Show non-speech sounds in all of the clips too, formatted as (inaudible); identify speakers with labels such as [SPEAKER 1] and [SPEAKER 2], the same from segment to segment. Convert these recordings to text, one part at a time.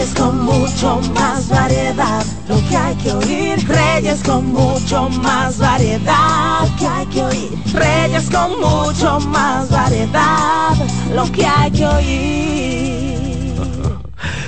[SPEAKER 1] Reyes con mucho más variedad, lo que hay que oír. Reyes con mucho más variedad, lo que hay que oír. Reyes con mucho más variedad, lo que hay que oír.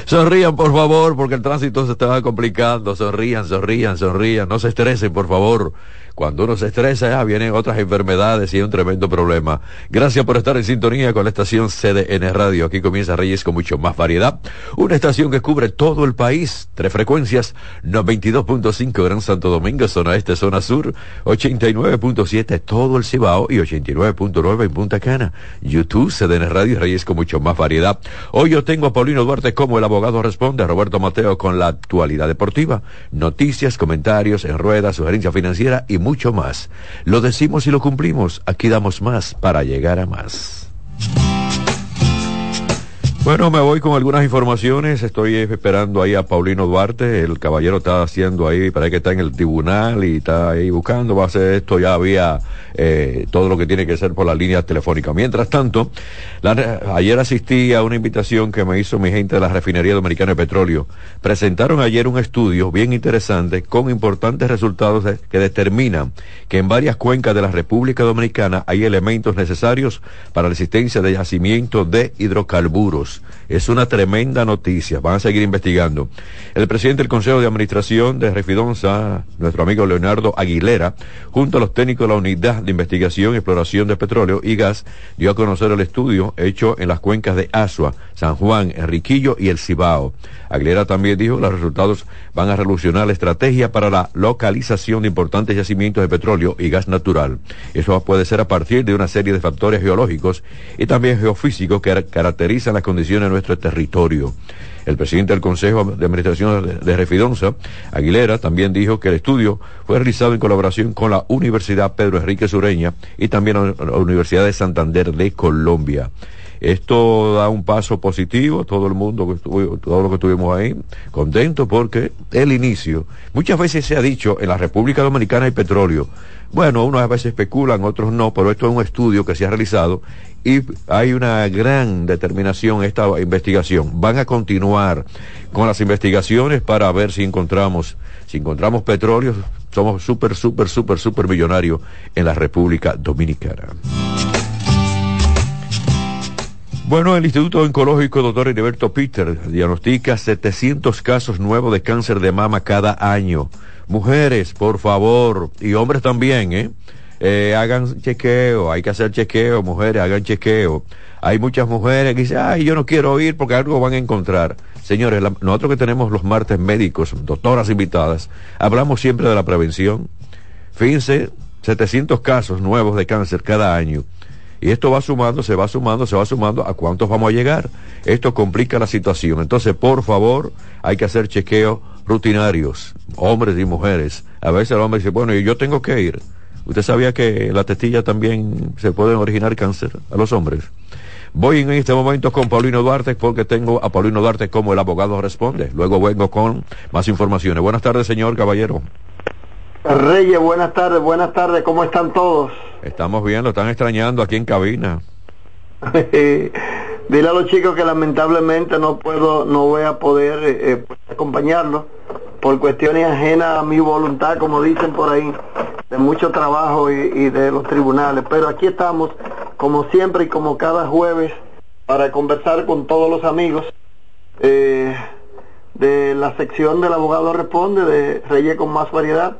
[SPEAKER 2] Sonrían, por favor, porque el tránsito se estaba complicando. Sonrían, sonrían, sonrían. No se estresen, por favor. Cuando uno se estresa, ya vienen otras enfermedades y es un tremendo problema. Gracias por estar en sintonía con la estación CDN Radio. Aquí comienza Reyes con mucho más variedad. Una estación que cubre todo el país. Tres frecuencias. 92.5 Gran Santo Domingo, zona este, zona sur. 89.7 todo el Cibao y 89.9 en Punta Cana. YouTube, CDN Radio Reyes con mucho más variedad. Hoy yo tengo a Paulino Duarte como el abogado responde, Roberto Mateo con la actualidad deportiva, noticias, comentarios en ruedas, sugerencia financiera y mucho más. Lo decimos y lo cumplimos. Aquí damos más para llegar a más. Bueno, me voy con algunas informaciones. Estoy esperando ahí a Paulino Duarte. El caballero está haciendo ahí, parece que está en el tribunal y está ahí buscando. Va a hacer esto. Ya había eh, todo lo que tiene que ser por la línea telefónica. Mientras tanto, ayer asistí a una invitación que me hizo mi gente de la Refinería Dominicana de Petróleo. Presentaron ayer un estudio bien interesante con importantes resultados que determinan que en varias cuencas de la República Dominicana hay elementos necesarios para la existencia de yacimientos de hidrocarburos. Es una tremenda noticia. Van a seguir investigando. El presidente del Consejo de Administración de Refidonza, nuestro amigo Leonardo Aguilera, junto a los técnicos de la Unidad de Investigación y Exploración de Petróleo y Gas, dio a conocer el estudio hecho en las cuencas de Asua, San Juan, Enriquillo y El Cibao. Aguilera también dijo que los resultados van a revolucionar la estrategia para la localización de importantes yacimientos de petróleo y gas natural. Eso puede ser a partir de una serie de factores geológicos y también geofísicos que caracterizan las condiciones de nuestro territorio. El presidente del Consejo de Administración de Refidonza, Aguilera, también dijo que el estudio fue realizado en colaboración con la Universidad Pedro Enrique Sureña y también la Universidad de Santander de Colombia. Esto da un paso positivo, todo el mundo, que estuvo, todo lo que estuvimos ahí, contento porque el inicio, muchas veces se ha dicho, en la República Dominicana hay petróleo. Bueno, unos a veces especulan, otros no, pero esto es un estudio que se ha realizado y hay una gran determinación esta investigación. Van a continuar con las investigaciones para ver si encontramos, si encontramos petróleo, somos súper, súper, súper, súper millonarios en la República Dominicana. Bueno, el Instituto Oncológico Dr. Heriberto Peter diagnostica 700 casos nuevos de cáncer de mama cada año. Mujeres, por favor, y hombres también, ¿eh? ¿Eh? hagan chequeo, hay que hacer chequeo, mujeres, hagan chequeo. Hay muchas mujeres que dicen, ay, yo no quiero ir porque algo van a encontrar. Señores, nosotros que tenemos los martes médicos, doctoras invitadas, hablamos siempre de la prevención. Fíjense, 700 casos nuevos de cáncer cada año. Y esto va sumando, se va sumando, se va sumando. ¿A cuántos vamos a llegar? Esto complica la situación. Entonces, por favor, hay que hacer chequeos rutinarios, hombres y mujeres. A veces el hombre dice, bueno, yo tengo que ir. ¿Usted sabía que la testilla también se pueden originar cáncer a los hombres? Voy en este momento con Paulino Duarte porque tengo a Paulino Duarte como el abogado responde. Luego vengo con más informaciones. Buenas tardes, señor caballero.
[SPEAKER 3] Reyes, buenas tardes, buenas tardes, ¿cómo están todos?
[SPEAKER 2] Estamos bien, lo están extrañando aquí en cabina. (laughs)
[SPEAKER 3] Dile a los chicos que lamentablemente no puedo, no voy a poder eh, eh, acompañarlos por cuestiones ajenas a mi voluntad, como dicen por ahí, de mucho trabajo y, de los tribunales. Pero aquí estamos, como siempre y como cada jueves, para conversar con todos los amigos eh, de la sección del abogado responde de Reyes con más variedad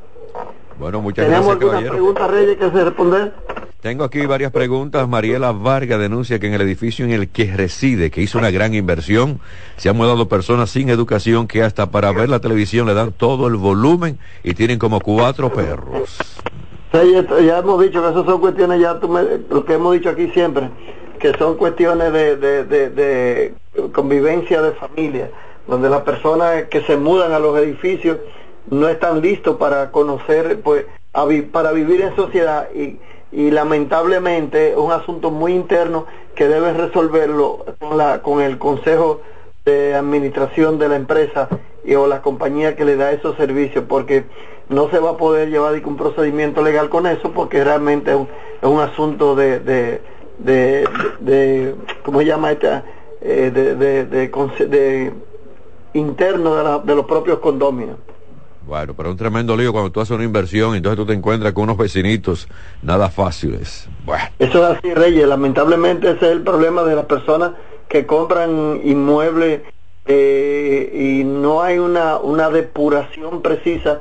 [SPEAKER 2] bueno, muchas ¿Tenemos
[SPEAKER 3] gracias, alguna pregunta, Reyes, que se responder?
[SPEAKER 2] Tengo aquí varias preguntas. Mariela Vargas denuncia que en el edificio en el que reside, que hizo una gran inversión, se han mudado personas sin educación que hasta para ver la televisión le dan todo el volumen y tienen como cuatro perros.
[SPEAKER 3] Sí, ya hemos dicho que esas son cuestiones, ya lo que hemos dicho aquí siempre, que son cuestiones de, de, de convivencia de familia, donde las personas que se mudan a los edificios no están listos para conocer, pues, para vivir en sociedad y, y lamentablemente es un asunto muy interno que debe resolverlo con, la, con el Consejo de Administración de la empresa y, o la compañía que le da esos servicios, porque no se va a poder llevar un procedimiento legal con eso, porque realmente es un, es un asunto de, de, de, ¿cómo se llama esta? Eh, de, interno de, de los propios condominios.
[SPEAKER 2] Bueno, pero un tremendo lío cuando tú haces una inversión y entonces tú te encuentras con unos vecinitos nada fáciles. Bueno.
[SPEAKER 3] Eso es así, Reyes. Lamentablemente ese es el problema de las personas que compran inmuebles eh, y no hay una, una depuración precisa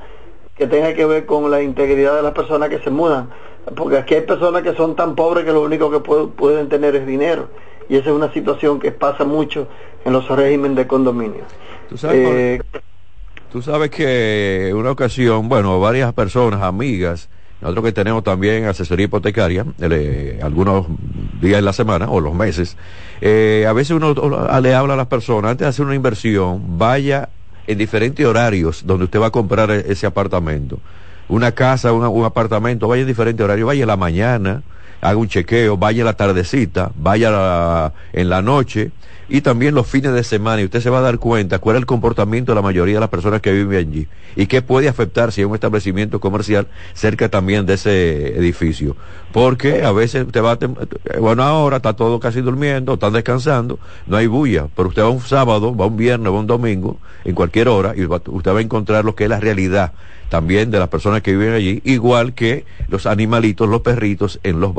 [SPEAKER 3] que tenga que ver con la integridad de las personas que se mudan. Porque aquí hay personas que son tan pobres que lo único que pueden tener es dinero. Y esa es una situación que pasa mucho en los regímenes de condominio.
[SPEAKER 2] ¿Tú sabes, eh, Tú sabes que una ocasión, bueno, varias personas, amigas, nosotros que tenemos también asesoría hipotecaria, algunos días en la semana o los meses, eh, a veces uno le habla a las personas, antes de hacer una inversión, vaya en diferentes horarios donde usted va a comprar e-, ese apartamento. Una casa, un apartamento, vaya en diferentes horarios, vaya en la mañana, haga un chequeo, vaya en la tardecita, vaya en la noche, y también los fines de semana y usted se va a dar cuenta cuál es el comportamiento de la mayoría de las personas que viven allí y qué puede afectar si hay un establecimiento comercial cerca también de ese edificio. Porque a veces usted va, a bueno, ahora está todo casi durmiendo, están descansando, no hay bulla, pero usted va un sábado, va un viernes, va un domingo, en cualquier hora, y usted va a encontrar lo que es la realidad también de las personas que viven allí, igual que los animalitos, los perritos en los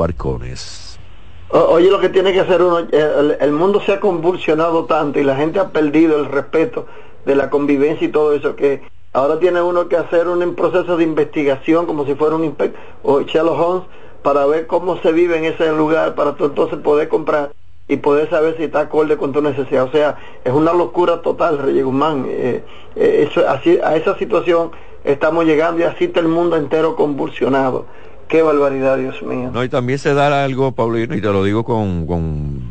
[SPEAKER 3] Oye, lo que tiene que hacer uno, el, mundo se ha convulsionado tanto y la gente ha perdido el respeto de la convivencia y todo eso, que ahora tiene uno que hacer un proceso de investigación como si fuera un inspector o Sherlock Holmes para ver cómo se vive en ese lugar, para entonces poder comprar y poder saber si está acorde con tu necesidad. O sea, es una locura total, Rey Guzmán. Eh, eh, eso, así, a esa situación estamos llegando y así está el mundo entero convulsionado. Qué barbaridad, Dios mío.
[SPEAKER 2] No, y también se da algo, Paulino, y te lo digo con, con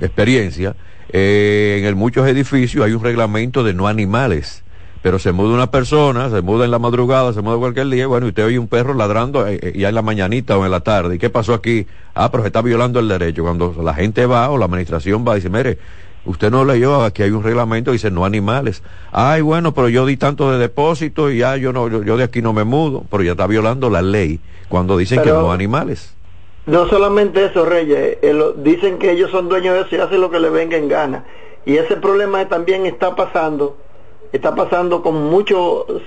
[SPEAKER 2] experiencia. Eh, en muchos edificios hay un reglamento de no animales. Pero se muda una persona, se muda en la madrugada, se muda cualquier día, bueno, y usted oye un perro ladrando eh, eh, ya en la mañanita o en la tarde. ¿Y qué pasó aquí? Ah, pero se está violando el derecho. Cuando la gente va o la administración va, dice, mire, Usted no leyó aquí hay un reglamento que dice no animales. Ay, bueno, pero yo di tanto de depósito y ya yo no yo, de aquí no me mudo, pero ya está violando la ley cuando dicen que no animales.
[SPEAKER 3] No solamente eso, Reyes, eh, dicen que ellos son dueños de eso y hacen lo que le venga en gana. Y ese problema también está pasando, está pasando con muchas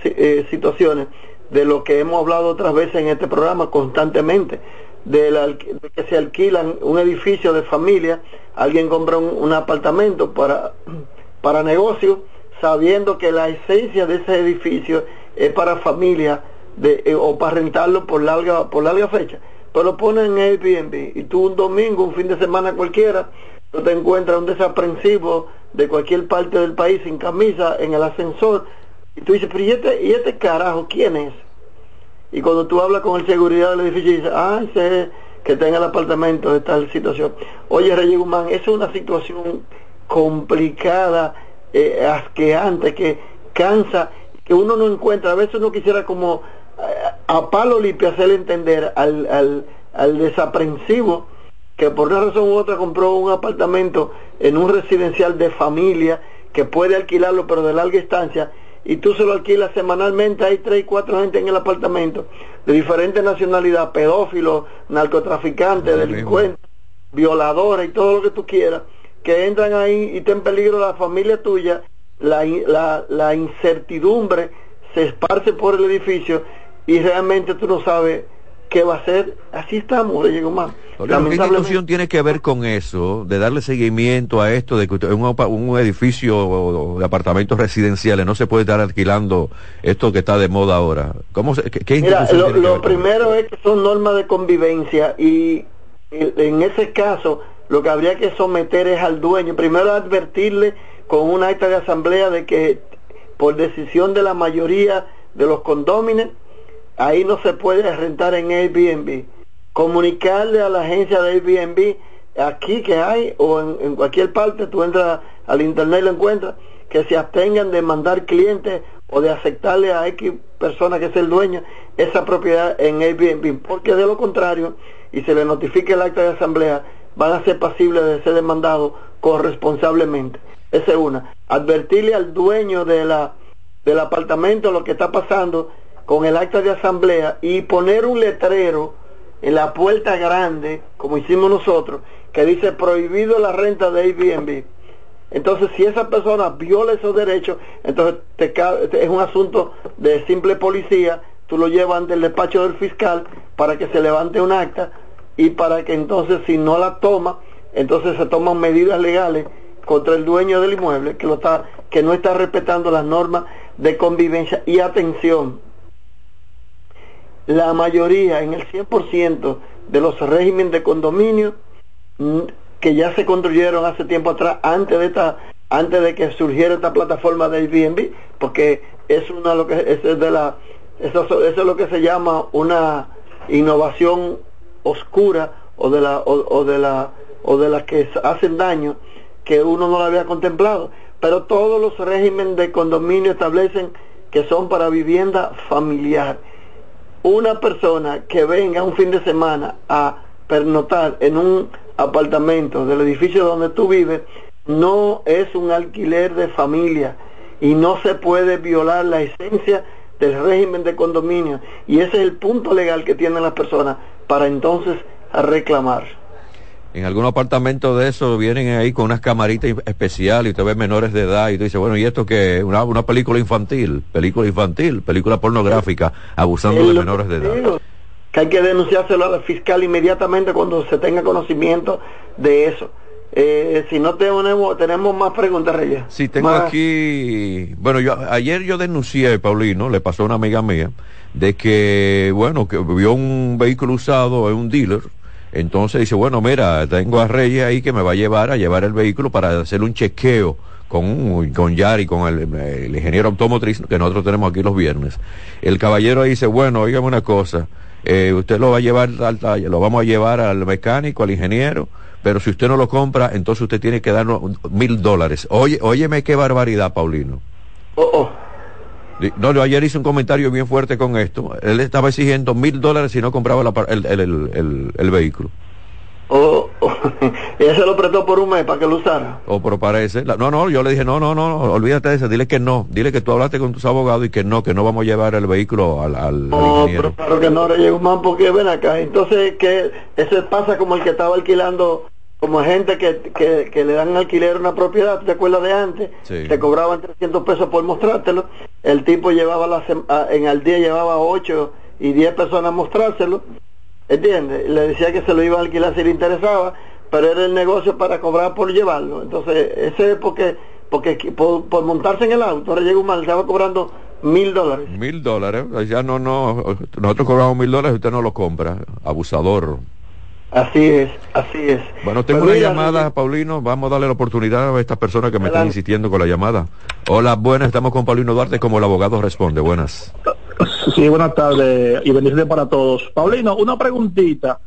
[SPEAKER 3] eh, situaciones de lo que hemos hablado otras veces en este programa constantemente de, que se alquilan un edificio de familia, alguien compra un, apartamento para, (clears throat) para negocio, sabiendo que la esencia de ese edificio es para familia de, eh, o para rentarlo por larga, por larga fecha. Pero ponen en Airbnb y tú un domingo, un fin de semana cualquiera, tú te encuentras un desaprensivo de cualquier parte del país sin camisa en el ascensor y tú dices, pero ¿y este, y este carajo quién es? Y cuando tú hablas con el seguridad del edificio dice, ah, sé que tenga el apartamento de tal situación. Oye, Reyes Guzmán, es una situación complicada, eh, asqueante, que cansa, que uno no encuentra. A veces uno quisiera como eh, a palo limpio hacerle entender al, al, al desaprensivo que por una razón u otra compró un apartamento en un residencial de familia que puede alquilarlo pero de larga estancia y tú se lo alquilas semanalmente, hay tres, cuatro gente en el apartamento, de diferentes nacionalidades, pedófilos, narcotraficantes, delincuentes, violadores y todo lo que tú quieras, que entran ahí y está en peligro la familia tuya, la, la, la incertidumbre se esparce por el edificio y realmente tú no sabes qué va a ser. Así estamos, llegó más.
[SPEAKER 2] ¿Qué institución tiene que ver con eso, de darle seguimiento a esto, de que un, un edificio de apartamentos residenciales no se puede estar alquilando esto que está de moda ahora? ¿Cómo qué,
[SPEAKER 3] Mira, lo, primero es que son normas de convivencia y en ese caso lo que habría que someter es al dueño, primero advertirle con un acta de asamblea de que por decisión de la mayoría de los condóminos, ahí no se puede rentar en Airbnb comunicarle a la agencia de Airbnb aquí que hay o en, cualquier parte, tú entras al internet y lo encuentras, que se abstengan de mandar clientes o de aceptarle a X persona que es el dueño esa propiedad en Airbnb, porque de lo contrario, y se le notifique el acta de asamblea, van a ser pasibles de ser demandados corresponsablemente. Esa es una. Advertirle al dueño de la, del apartamento lo que está pasando con el acta de asamblea y poner un letrero en la puerta grande, como hicimos nosotros, que dice prohibido la renta de Airbnb. Entonces, si esa persona viola esos derechos, entonces te, es un asunto de simple policía, tú lo llevas ante el despacho del fiscal para que se levante un acta y para que entonces si no la toma, entonces se toman medidas legales contra el dueño del inmueble que, lo está, que no está respetando las normas de convivencia y atención. La mayoría, en el 100% de los regímenes de condominio mm, que ya se construyeron hace tiempo atrás, antes de esta, antes de que surgiera esta plataforma de Airbnb, porque es una lo que es de la eso, eso es lo que se llama una innovación oscura o de la o, de la o de las que hacen daño que uno no lo había contemplado. Pero todos los regímenes de condominio establecen que son para vivienda familiar una persona que venga un fin de semana a pernotar en un apartamento del edificio donde tú vives no es un alquiler de familia y no se puede violar la esencia del régimen de condominio y ese es el punto legal que tienen las personas para entonces reclamar.
[SPEAKER 2] En algún apartamento de eso vienen ahí con unas camaritas especiales y usted ve menores de edad y tú dices, bueno, ¿y esto que Una, una película infantil, película infantil, película pornográfica, abusando de menores de edad.
[SPEAKER 3] Que hay que denunciárselo al fiscal inmediatamente cuando se tenga conocimiento de eso. Eh, si no tenemos, tenemos más preguntas, Reyes.
[SPEAKER 2] Sí, tengo aquí. Bueno, yo ayer yo denuncié, Paulino, le pasó a una amiga mía, de que, bueno, que vio un vehículo usado en un dealer. Entonces dice, bueno, mira, tengo a Reyes ahí que me va a llevar a llevar el vehículo para hacer un chequeo con, con Yari, con el, ingeniero automotriz que nosotros tenemos aquí los viernes. El caballero dice, bueno, oígame una cosa, eh, usted lo va a llevar, lo vamos a llevar al mecánico, al ingeniero, pero si usted no lo compra, entonces usted tiene que darnos mil dólares. Oye, óyeme qué barbaridad, Paulino. Oh, oh. No, yo ayer hice un comentario bien fuerte con esto. Él estaba exigiendo mil dólares si no compraba el, el, el, vehículo.
[SPEAKER 3] Oh, oh. (laughs) se lo prestó por un mes para que lo usara.
[SPEAKER 2] O oh, pero parece. No, no, yo le dije, no, no, no, olvídate de eso, dile que no. Dile que tú hablaste con tus abogados y que no, que no vamos a llevar el vehículo al, al,
[SPEAKER 3] no, pero claro que no, le llegó más porque ven acá. Entonces, que eso pasa como el que estaba alquilando como gente que, que, le dan alquiler una propiedad, ¿te acuerdas de antes? Te cobraban 300 pesos por mostrártelo. El tipo llevaba la en al día llevaba 8 y 10 personas a mostrárselo. ¿Entiendes? Le decía que se lo iba a alquilar si le interesaba, pero era el negocio para cobrar por llevarlo. Entonces, ese es porque, porque por, montarse en el auto, ahora llega un mal, estaba cobrando mil dólares.
[SPEAKER 2] Mil dólares, ya no, no, nosotros cobramos mil dólares y usted no lo compra, abusador.
[SPEAKER 3] Así es, así es.
[SPEAKER 2] Bueno, tengo pues una llamada, Paulino. Vamos a darle la oportunidad a esta persona que me está insistiendo con la llamada. Hola, buenas, estamos con Paulino Duarte, como el abogado responde. Buenas.
[SPEAKER 4] Sí, buenas tardes y bendiciones para todos. Paulino, una preguntita.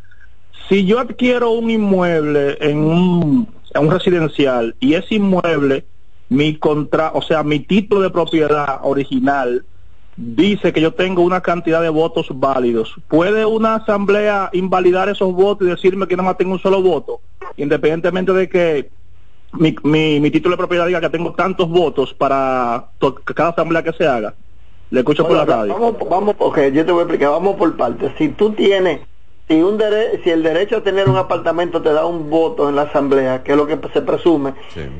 [SPEAKER 4] Si yo adquiero un inmueble en un, en un residencial y ese inmueble, mi contra, o sea, mi título de propiedad original, dice que yo tengo una cantidad de votos válidos. ¿Puede una asamblea invalidar esos votos y decirme que nada más tengo un solo voto? Independientemente de que mi, mi, título de propiedad diga que tengo tantos votos para cada asamblea que se haga. Le escucho por la radio.
[SPEAKER 3] Vamos, vamos, ok, yo te voy a explicar, vamos por partes. Si tú tienes si un si el derecho a tener un apartamento te da un voto en la asamblea, que es lo que se presume,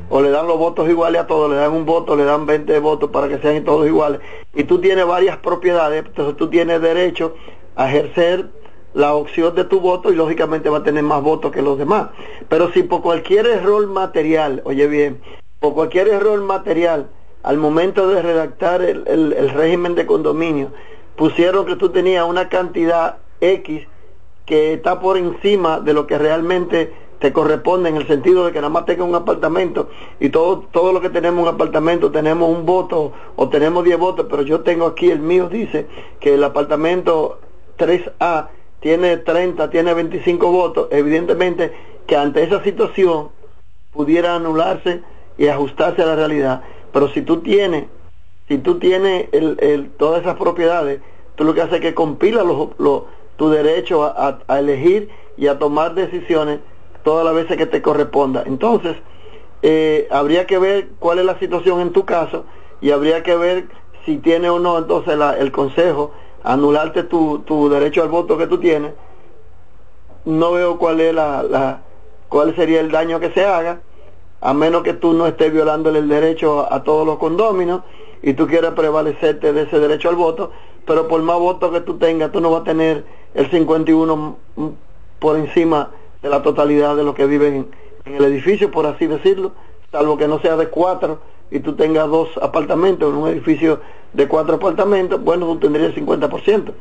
[SPEAKER 3] o le dan los votos iguales a todos, le dan un voto, le dan 20 votos para que sean todos iguales, y tú tienes varias propiedades, entonces tú tienes derecho a ejercer la opción de tu voto y lógicamente va a tener más votos que los demás. Pero si por cualquier error material, oye bien, por cualquier error material, al momento de redactar el, el régimen de condominio, pusieron que tú tenías una cantidad X, que está por encima de lo que realmente te corresponde en el sentido de que nada más tenga un apartamento y todo, todo lo que tenemos un apartamento tenemos un voto o tenemos 10 votos, pero yo tengo aquí el mío dice que el apartamento 3A tiene 30, tiene 25 votos, evidentemente que ante esa situación pudiera anularse y ajustarse a la realidad, pero si tú tienes si tú tienes el, todas esas propiedades, tú lo que haces es que compila los, los tu derecho a, elegir y a tomar decisiones todas las veces que te corresponda. Entonces, eh, habría que ver cuál es la situación en tu caso y habría que ver si tiene o no entonces el consejo anularte tu, tu, derecho al voto que tú tienes. No veo cuál es la, la, cuál sería el daño que se haga, a menos que tú no estés violándole el derecho a, todos los condóminos y tú quieras prevalecerte de ese derecho al voto, pero por más votos que tú tengas, tú no vas a tener el 51 por encima de la totalidad de los que viven en el edificio, por así decirlo, salvo que no sea de cuatro y tú tengas dos apartamentos en un edificio de cuatro apartamentos, bueno, tú tendrías el 50%,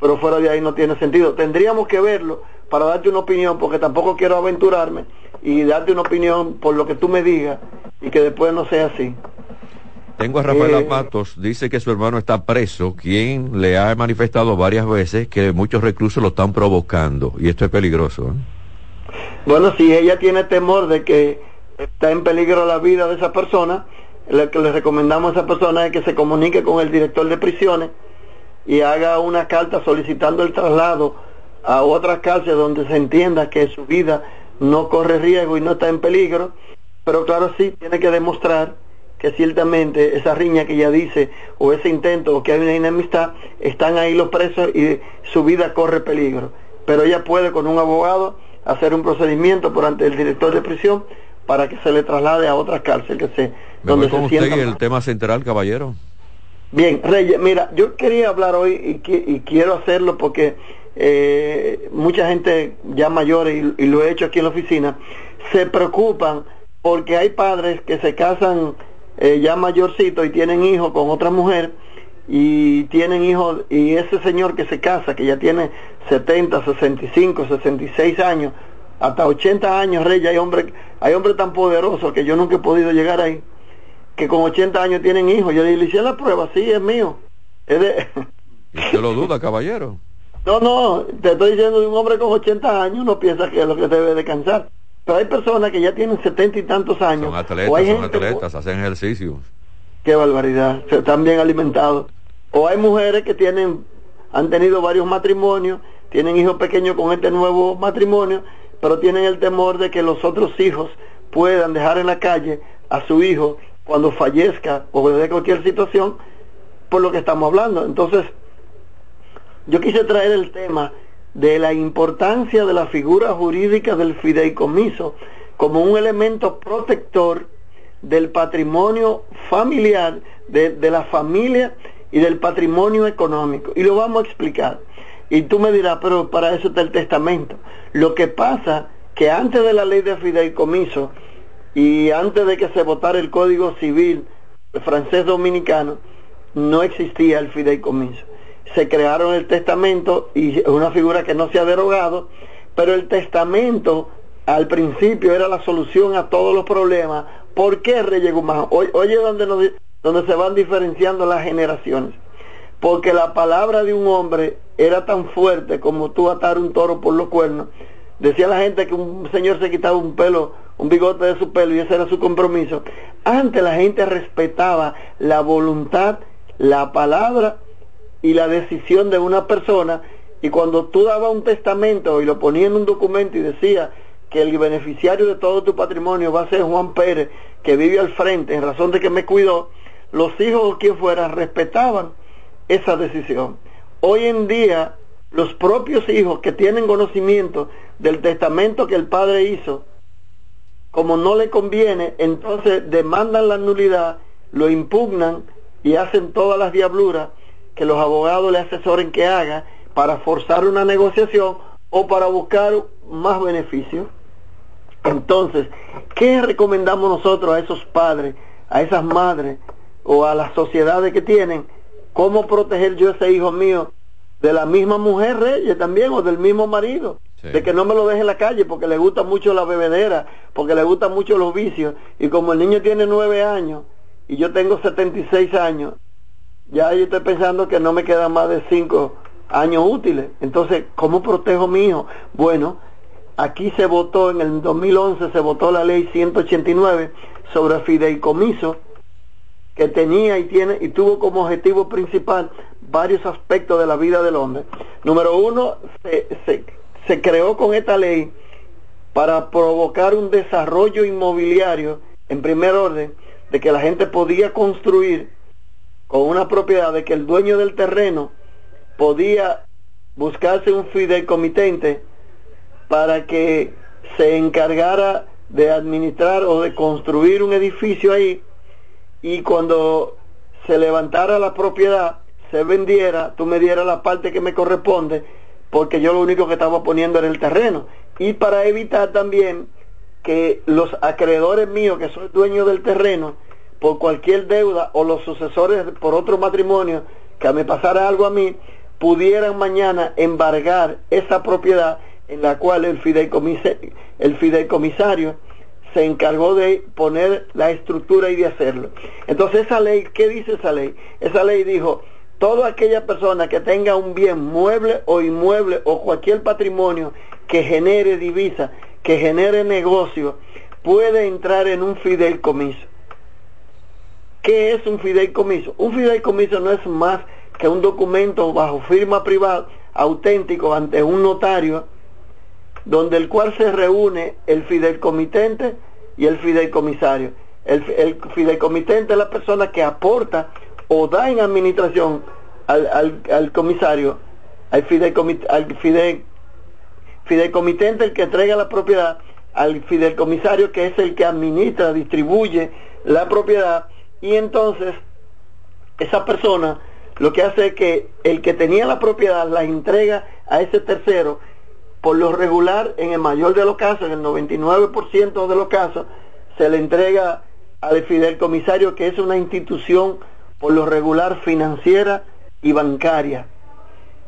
[SPEAKER 3] pero fuera de ahí no tiene sentido. Tendríamos que verlo para darte una opinión, porque tampoco quiero aventurarme y darte una opinión por lo que tú me digas y que después no sea así.
[SPEAKER 2] Tengo a Rafael eh, Matos, dice que su hermano está preso, quien le ha manifestado varias veces que muchos reclusos lo están provocando y esto es peligroso. ¿eh?
[SPEAKER 3] Bueno, si ella tiene temor de que está en peligro la vida de esa persona, lo que le recomendamos a esa persona es que se comunique con el director de prisiones y haga una carta solicitando el traslado a otras cárceles donde se entienda que su vida no corre riesgo y no está en peligro, pero claro sí tiene que demostrar que ciertamente esa riña que ella dice o ese intento o que hay una enemistad, están ahí los presos y su vida corre peligro. Pero ella puede con un abogado hacer un procedimiento por ante el director de prisión para que se le traslade a otra cárcel que se
[SPEAKER 2] ¿Me donde con usted el tema central, caballero.
[SPEAKER 3] Bien, Reyes, mira, yo quería hablar hoy y, quiero hacerlo porque eh, mucha gente ya mayor y, lo he hecho aquí en la oficina, se preocupan porque hay padres que se casan eh, ya mayorcitos y tienen hijos con otra mujer y tienen hijos y ese señor que se casa, que ya tiene 70, 65, 66 años, hasta 80 años, Reyes, hay hombres hay hombres tan poderosos que yo nunca he podido llegar ahí que con 80 años tienen hijos. Yo le hice la prueba, sí, es mío. (laughs) Es de...
[SPEAKER 2] ¿Usted lo duda, caballero? (laughs)
[SPEAKER 3] No, no, te estoy diciendo de un hombre con 80 años, no piensa que es lo que debe descansar. Pero hay personas que ya tienen 70 y tantos años.
[SPEAKER 2] Son atletas, son atletas, hacen ejercicio.
[SPEAKER 3] Qué barbaridad, se están bien alimentados. O hay mujeres que tienen, han tenido varios matrimonios, tienen hijos pequeños con este nuevo matrimonio, pero tienen el temor de que los otros hijos puedan dejar en la calle a su hijo cuando fallezca o de cualquier situación por lo que estamos hablando. Entonces, yo quise traer el tema de la importancia de la figura jurídica del fideicomiso como un elemento protector del patrimonio familiar, de, de, la familia y del patrimonio económico. Y lo vamos a explicar. Y tú me dirás, pero para eso está el testamento. Lo que pasa que antes de la ley de fideicomiso, y antes de que se votara el Código Civil francés dominicano, no existía el fideicomiso. Se crearon el testamento y es una figura que no se ha derogado, pero el testamento al principio era la solución a todos los problemas. ¿Por qué Reyes Guzmán? Oye, donde, donde se van diferenciando las generaciones. Porque la palabra de un hombre era tan fuerte como tú atar un toro por los cuernos. Decía la gente que un señor se quitaba un pelo un bigote de su pelo y ese era su compromiso. Antes la gente respetaba la voluntad, la palabra y la decisión de una persona y cuando tú dabas un testamento y lo ponías en un documento y decía que el beneficiario de todo tu patrimonio va a ser Juan Pérez, que vive al frente en razón de que me cuidó, los hijos o quien fuera respetaban esa decisión. Hoy en día, los propios hijos que tienen conocimiento del testamento que el padre hizo, como no le conviene, entonces demandan la nulidad, lo impugnan y hacen todas las diabluras que los abogados le asesoren que haga para forzar una negociación o para buscar más beneficios. Entonces, ¿qué recomendamos nosotros a esos padres, a esas madres o a las sociedades que tienen? ¿Cómo proteger yo a ese hijo mío de la misma mujer reyes también o del mismo marido? de que no me lo deje en la calle porque le gusta mucho la bebedera, porque le gustan mucho los vicios. Y como el niño tiene nueve años y yo tengo 76 años, ya yo estoy pensando que no me quedan más de cinco años útiles. Entonces, ¿cómo protejo a mi hijo? Bueno, aquí se votó, en el 2011 se votó la ley 189 sobre fideicomiso que tenía y tiene y tuvo como objetivo principal varios aspectos de la vida del hombre. Número uno, se, se se creó con esta ley para provocar un desarrollo inmobiliario en primer orden, de que la gente podía construir con una propiedad, de que el dueño del terreno podía buscarse un fideicomitente para que se encargara de administrar o de construir un edificio ahí y cuando se levantara la propiedad, se vendiera, tú me dieras la parte que me corresponde, porque yo lo único que estaba poniendo era el terreno. Y para evitar también que los acreedores míos, que soy dueño del terreno, por cualquier deuda o los sucesores por otro matrimonio, que me pasara algo a mí, pudieran mañana embargar esa propiedad en la cual el fideicomisario, el fideicomisario se encargó de poner la estructura y de hacerlo. Entonces esa ley, ¿qué dice esa ley? Esa ley dijo, toda aquella persona que tenga un bien mueble o inmueble o cualquier patrimonio que genere divisa, que genere negocio, puede entrar en un fideicomiso. ¿Qué es un fideicomiso? Un fideicomiso no es más que un documento bajo firma privada auténtico ante un notario donde el cual se reúne el fideicomitente y el fideicomisario. El, fideicomitente es la persona que aporta o da en administración al, al, comisario, al, al fideicomitente el que entrega la propiedad, al fideicomisario que es el que administra, distribuye la propiedad y entonces esa persona lo que hace es que el que tenía la propiedad la entrega a ese tercero, por lo regular, en el mayor de los casos, en el 99% de los casos, se le entrega al fideicomisario, que es una institución por lo regular financiera y bancaria.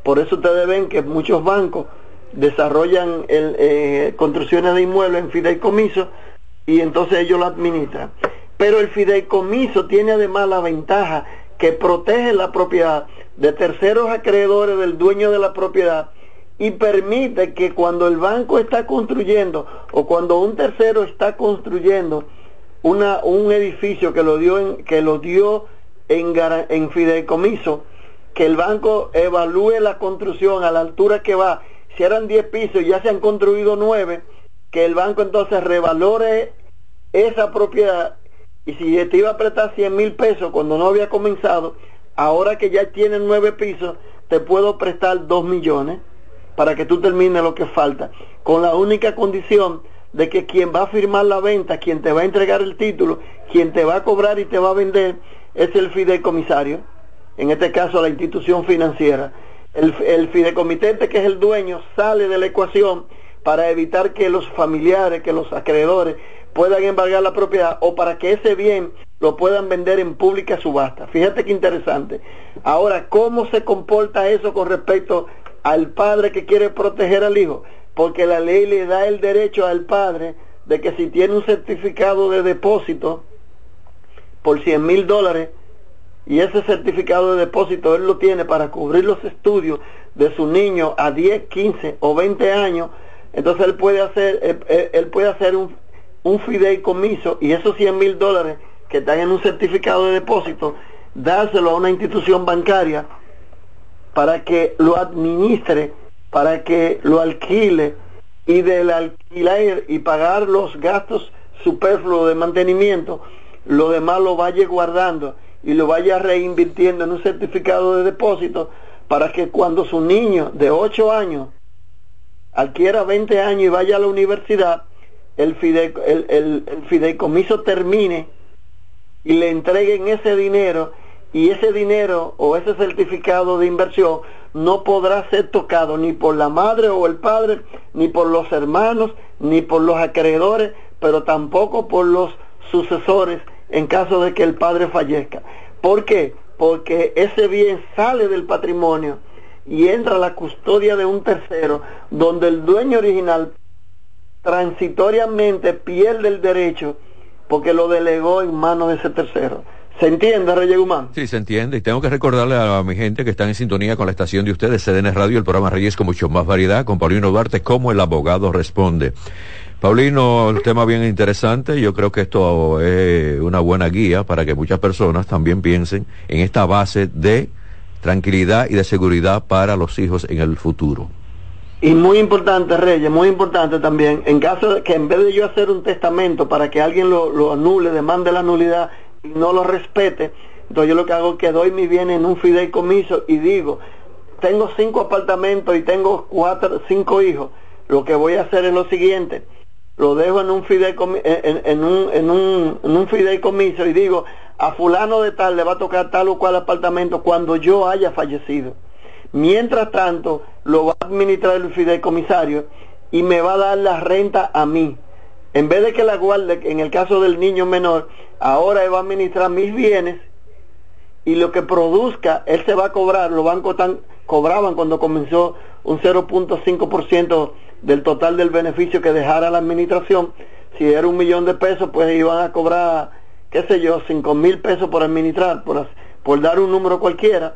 [SPEAKER 3] Por eso ustedes ven que muchos bancos desarrollan el, eh, construcciones de inmuebles en fideicomiso y entonces ellos lo administran. Pero el fideicomiso tiene además la ventaja que protege la propiedad de terceros acreedores del dueño de la propiedad y permite que cuando el banco está construyendo o cuando un tercero está construyendo una, un edificio que lo dio en, que lo dio en, en fideicomiso, que el banco evalúe la construcción a la altura que va, si eran 10 pisos y ya se han construido 9, que el banco entonces revalore esa propiedad y si te iba a prestar 100 mil pesos cuando no había comenzado, ahora que ya tienes nueve pisos, te puedo prestar 2 millones para que tú termines lo que falta, con la única condición de que quien va a firmar la venta, quien te va a entregar el título, quien te va a cobrar y te va a vender, es el fideicomisario, en este caso la institución financiera. El, el fideicomitente, que es el dueño, sale de la ecuación para evitar que los familiares, que los acreedores puedan embargar la propiedad o para que ese bien lo puedan vender en pública subasta. Fíjate qué interesante. Ahora, ¿cómo se comporta eso con respecto al padre que quiere proteger al hijo? Porque la ley le da el derecho al padre de que si tiene un certificado de depósito por 100 mil dólares y ese certificado de depósito él lo tiene para cubrir los estudios de su niño a 10, 15 o 20 años, entonces él puede hacer, él puede hacer un, un fideicomiso y esos 100 mil dólares que están en un certificado de depósito, dárselo a una institución bancaria para que lo administre, para que lo alquile y del alquiler y pagar los gastos superfluos de mantenimiento, lo demás lo vaya guardando y lo vaya reinvirtiendo en un certificado de depósito para que cuando su niño de 8 años adquiera 20 años y vaya a la universidad, el, el, fideicomiso termine y le entreguen ese dinero y ese dinero o ese certificado de inversión no podrá ser tocado ni por la madre o el padre, ni por los hermanos, ni por los acreedores, pero tampoco por los sucesores en caso de que el padre fallezca. ¿Por qué? Porque ese bien sale del patrimonio y entra a la custodia de un tercero, donde el dueño original transitoriamente pierde el derecho porque lo delegó en manos de ese tercero. ¿Se entiende, Reyes Guzmán?
[SPEAKER 2] Sí, se entiende. Y tengo que recordarle a mi gente que están en sintonía con la estación de ustedes, CDN Radio, el programa Reyes con mucho más variedad, con Paulino Duarte, como el abogado responde. Paulino, el tema bien interesante. Yo creo que esto es una buena guía para que muchas personas también piensen en esta base de tranquilidad y de seguridad para los hijos en el futuro.
[SPEAKER 3] Y muy importante, Reyes, muy importante también, en caso de que en vez de yo hacer un testamento para que alguien lo, anule, demande la nulidad y no lo respete, entonces yo lo que hago es que doy mi bien en un fideicomiso y digo, tengo cinco apartamentos y tengo cuatro, cinco hijos, lo que voy a hacer es lo siguiente, lo dejo en un, fideicomiso, en un fideicomiso y digo, a fulano de tal le va a tocar tal o cual apartamento cuando yo haya fallecido. Mientras tanto, lo va a administrar el fideicomisario y me va a dar la renta a mí. En vez de que la guarde, en el caso del niño menor, ahora él va a administrar mis bienes y lo que produzca, él se va a cobrar, los bancos tan, cobraban cuando comenzó un 0.5% del total del beneficio que dejara la administración. Si era un millón de pesos, pues iban a cobrar, qué sé yo, cinco mil pesos por administrar, por, por dar un número cualquiera.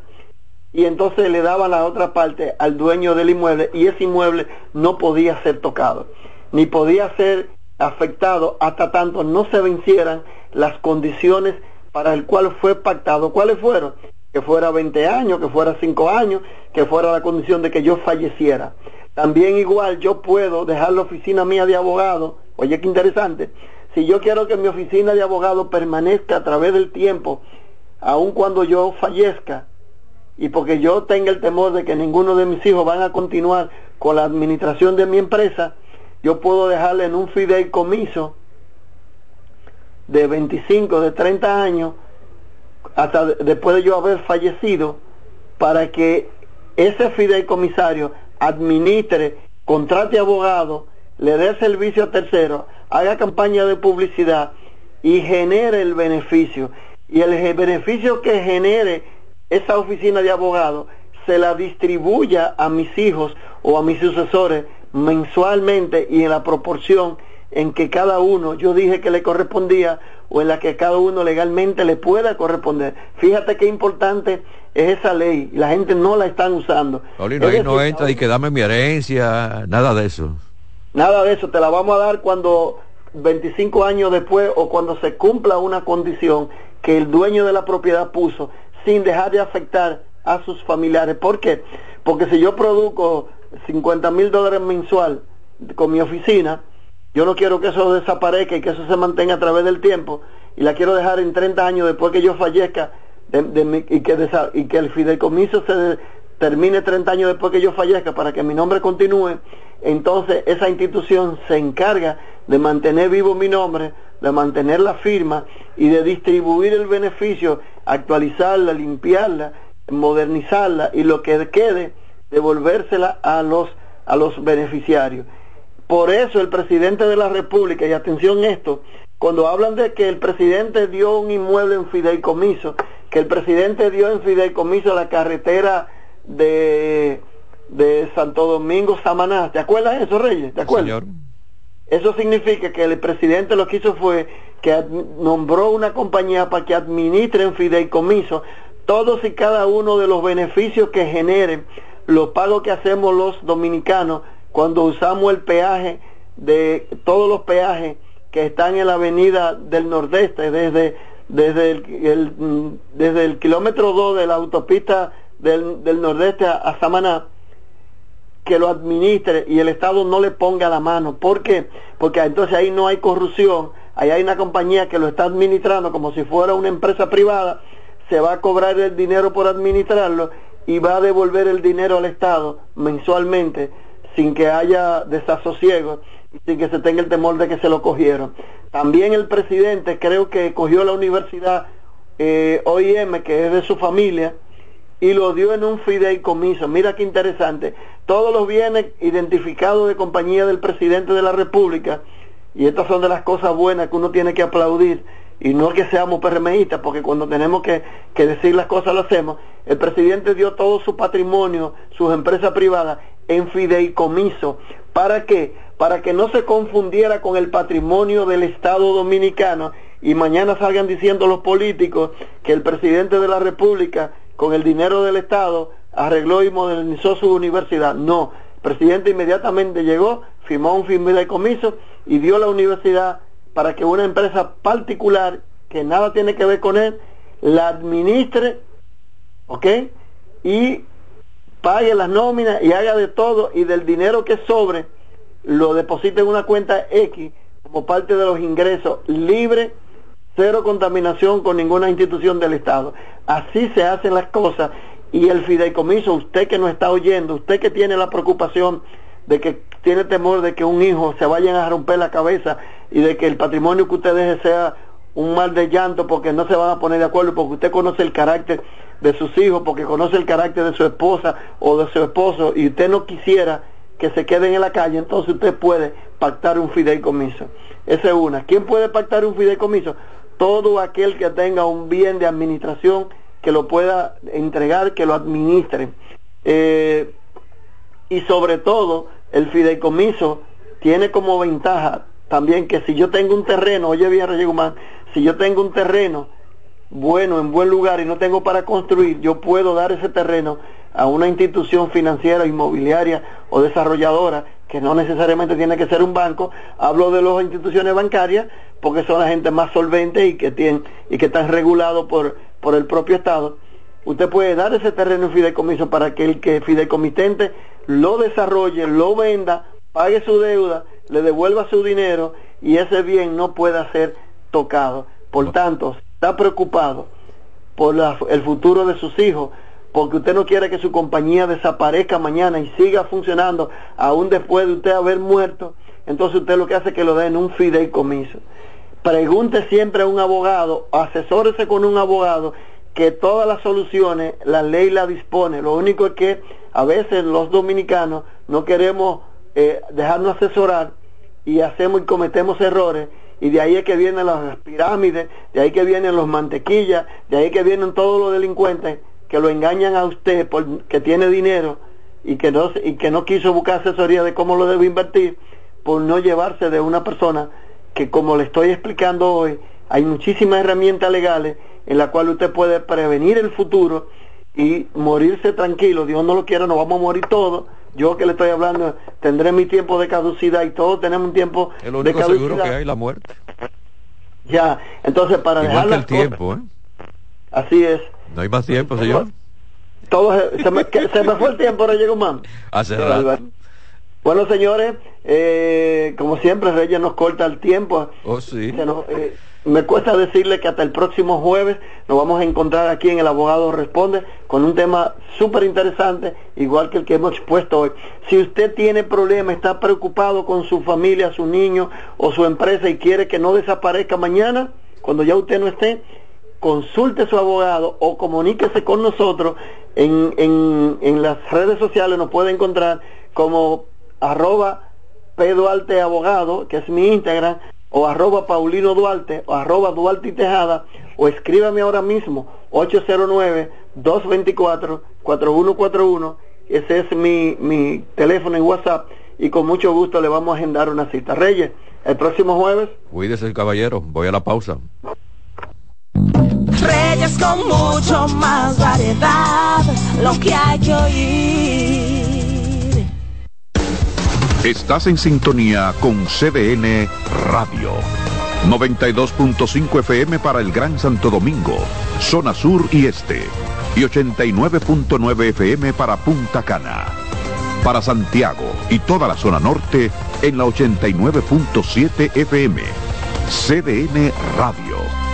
[SPEAKER 3] Y entonces le daban la otra parte al dueño del inmueble y ese inmueble no podía ser tocado, ni podía ser afectado hasta tanto no se vencieran las condiciones para el cual fue pactado. ¿Cuáles fueron? Que fuera 20 años, que fuera 5 años, que fuera la condición de que yo falleciera. También igual yo puedo dejar la oficina mía de abogado, oye qué interesante, si yo quiero que mi oficina de abogado permanezca a través del tiempo, aun cuando yo fallezca, y porque yo tenga el temor de que ninguno de mis hijos van a continuar con la administración de mi empresa, yo puedo dejarle en un fideicomiso de 25, de 30 años, hasta después de yo haber fallecido, para que ese fideicomisario administre, contrate abogado, le dé servicio a terceros, haga campaña de publicidad y genere el beneficio. Y el beneficio que genere esa oficina de abogado se la distribuya a mis hijos o a mis sucesores mensualmente y en la proporción en que cada uno, yo dije que le correspondía, o en la que cada uno legalmente le pueda corresponder. Fíjate qué importante es esa ley, la gente no la están usando.
[SPEAKER 2] Paulino, ahí no entra y que dame mi herencia, nada de eso.
[SPEAKER 3] Nada de eso, te la vamos a dar cuando 25 años después o cuando se cumpla una condición que el dueño de la propiedad puso sin dejar de afectar a sus familiares. ¿Por qué? Porque si yo produzco 50 mil dólares mensual con mi oficina, yo no quiero que eso desaparezca y que eso se mantenga a través del tiempo y la quiero dejar en 30 años después que yo fallezca y, que y que el fideicomiso se termine 30 años después que yo fallezca para que mi nombre continúe, entonces esa institución se encarga de mantener vivo mi nombre, de mantener la firma y de distribuir el beneficio, actualizarla, limpiarla, modernizarla y lo que quede, devolvérsela a los, a los beneficiarios. Por eso el presidente de la República, y atención esto, cuando hablan de que el presidente dio un inmueble en fideicomiso, que el presidente dio en fideicomiso la carretera de, de Santo Domingo Samaná, ¿te acuerdas de eso, Reyes? ¿Te acuerdas? Eso significa que el presidente lo que hizo fue que nombró una compañía para que administre en fideicomiso todos y cada uno de los beneficios que generen los pagos que hacemos los dominicanos cuando usamos el peaje de todos los peajes que están en la avenida del Nordeste, desde, desde, el, desde el kilómetro 2 de la autopista del, del Nordeste a, Samaná, que lo administre y el Estado no le ponga la mano. ¿Por qué? Porque entonces ahí no hay corrupción, ahí hay una compañía que lo está administrando como si fuera una empresa privada, se va a cobrar el dinero por administrarlo y va a devolver el dinero al Estado mensualmente sin que haya desasosiego y sin que se tenga el temor de que se lo cogieron. También el presidente creo que cogió la universidad eh, OIM, que es de su familia, y lo dio en un fideicomiso. Mira qué interesante. Todos los bienes identificados de compañía del presidente de la República, y estas son de las cosas buenas que uno tiene que aplaudir, y no que seamos PRMistas, porque cuando tenemos que, decir las cosas lo hacemos. El presidente dio todo su patrimonio, sus empresas privadas, en fideicomiso. ¿Para qué? Para que no se confundiera con el patrimonio del Estado dominicano y mañana salgan diciendo los políticos que el presidente de la República, con el dinero del Estado, arregló y modernizó su universidad. No, el presidente inmediatamente llegó, firmó un fideicomiso y dio la universidad para que una empresa particular que nada tiene que ver con él la administre, ¿ok? Y pague las nóminas y haga de todo y del dinero que sobre lo deposite en una cuenta X como parte de los ingresos libre, cero contaminación con ninguna institución del Estado. Así se hacen las cosas y el fideicomiso, usted que no está oyendo, usted que tiene la preocupación de que tiene temor de que un hijo se vayan a romper la cabeza y de que el patrimonio que usted deje sea un mal de llanto porque no se van a poner de acuerdo, porque usted conoce el carácter de sus hijos, porque conoce el carácter de su esposa o de su esposo y usted no quisiera que se queden en la calle, entonces usted puede pactar un fideicomiso. Esa es una. ¿Quién puede pactar un fideicomiso? Todo aquel que tenga un bien de administración que lo pueda entregar, que lo administre. Eh, y sobre todo, el fideicomiso tiene como ventaja también que si yo tengo un terreno, oye bien Guzmán, si yo tengo un terreno bueno, en buen lugar y no tengo para construir, yo puedo dar ese terreno a una institución financiera, inmobiliaria o desarrolladora, que no necesariamente tiene que ser un banco, hablo de las instituciones bancarias porque son la gente más solvente y que tienen y que están regulados por, por el propio Estado. Usted puede dar ese terreno en fideicomiso para que el que fideicomitente lo desarrolle, lo venda, pague su deuda, le devuelva su dinero y ese bien no pueda ser tocado. Por tanto, está preocupado por el futuro de sus hijos, porque usted no quiere que su compañía desaparezca mañana y siga funcionando aún después de usted haber muerto, entonces usted lo que hace es que lo den un fideicomiso. Pregunte siempre a un abogado, asesórese con un abogado que todas las soluciones la ley la dispone. Lo único es que a veces los dominicanos no queremos eh, dejarnos asesorar y hacemos y cometemos errores y de ahí es que vienen las pirámides, de ahí que vienen los mantequillas, de ahí que vienen todos los delincuentes que lo engañan a usted porque tiene dinero y que no y que no quiso buscar asesoría de cómo lo debe invertir por no llevarse de una persona que como le estoy explicando hoy hay muchísimas herramientas legales en la cual usted puede prevenir el futuro y morirse tranquilo. Dios no lo quiera, nos vamos a morir todos. Yo que le estoy hablando, tendré mi tiempo de caducidad y todos tenemos un tiempo
[SPEAKER 2] único
[SPEAKER 3] de
[SPEAKER 2] caducidad. seguro que hay la muerte.
[SPEAKER 3] Ya, entonces para
[SPEAKER 2] dejar el tiempo, ¿eh?
[SPEAKER 3] Así es.
[SPEAKER 2] No hay más tiempo, señor.
[SPEAKER 3] Todo, se, me, se me fue el tiempo, llegó más.
[SPEAKER 2] Hace rato.
[SPEAKER 3] Bueno, señores, eh, como siempre, Reyes nos corta el tiempo.
[SPEAKER 2] Oh, sí.
[SPEAKER 3] Eh, me cuesta decirle que hasta el próximo jueves nos vamos a encontrar aquí en El Abogado Responde con un tema súper interesante, igual que el que hemos expuesto hoy. Si usted tiene problemas, está preocupado con su familia, su niño o su empresa y quiere que no desaparezca mañana, cuando ya usted no esté, consulte su abogado o comuníquese con nosotros en, en, en las redes sociales, nos puede encontrar como arroba Duarte Abogado, que es mi Instagram, o arroba Paulino Duarte, o arroba Duarte y Tejada, o escríbame ahora mismo, 809-224-4141, ese es mi, mi teléfono en WhatsApp, y con mucho gusto le vamos a agendar una cita. Reyes, el próximo jueves.
[SPEAKER 2] Cuídese caballero, voy a la pausa.
[SPEAKER 1] Reyes con mucho más variedad, lo que hay que oír.
[SPEAKER 5] Estás en sintonía con CDN Radio. 92.5 FM para el Gran Santo Domingo, zona sur y este. Y 89.9 FM para Punta Cana. Para Santiago y toda la zona norte en la 89.7 FM. CDN Radio.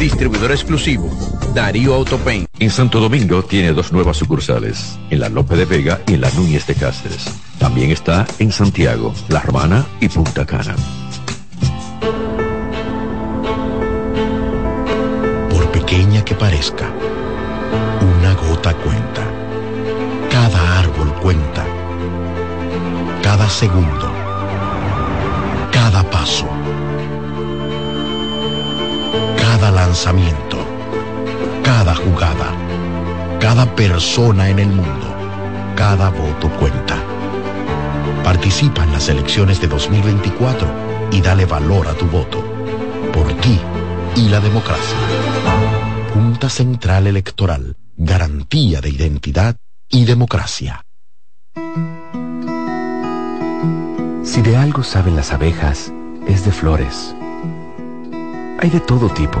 [SPEAKER 6] distribuidor exclusivo, Darío Autopain.
[SPEAKER 2] En Santo Domingo tiene dos nuevas sucursales, en la Lope de Vega y en la Núñez de Cáceres. También está en Santiago, La Romana y Punta Cana.
[SPEAKER 7] Por pequeña que parezca, una gota cuenta. Cada árbol cuenta. Cada segundo. Cada paso. Cada lanzamiento. Cada jugada. Cada persona en el mundo. Cada voto cuenta. Participa en las elecciones de 2024 y dale valor a tu voto. Por ti y la democracia. Junta Central Electoral. Garantía de identidad y democracia.
[SPEAKER 8] Si de algo saben las abejas, es de flores. Hay de todo tipo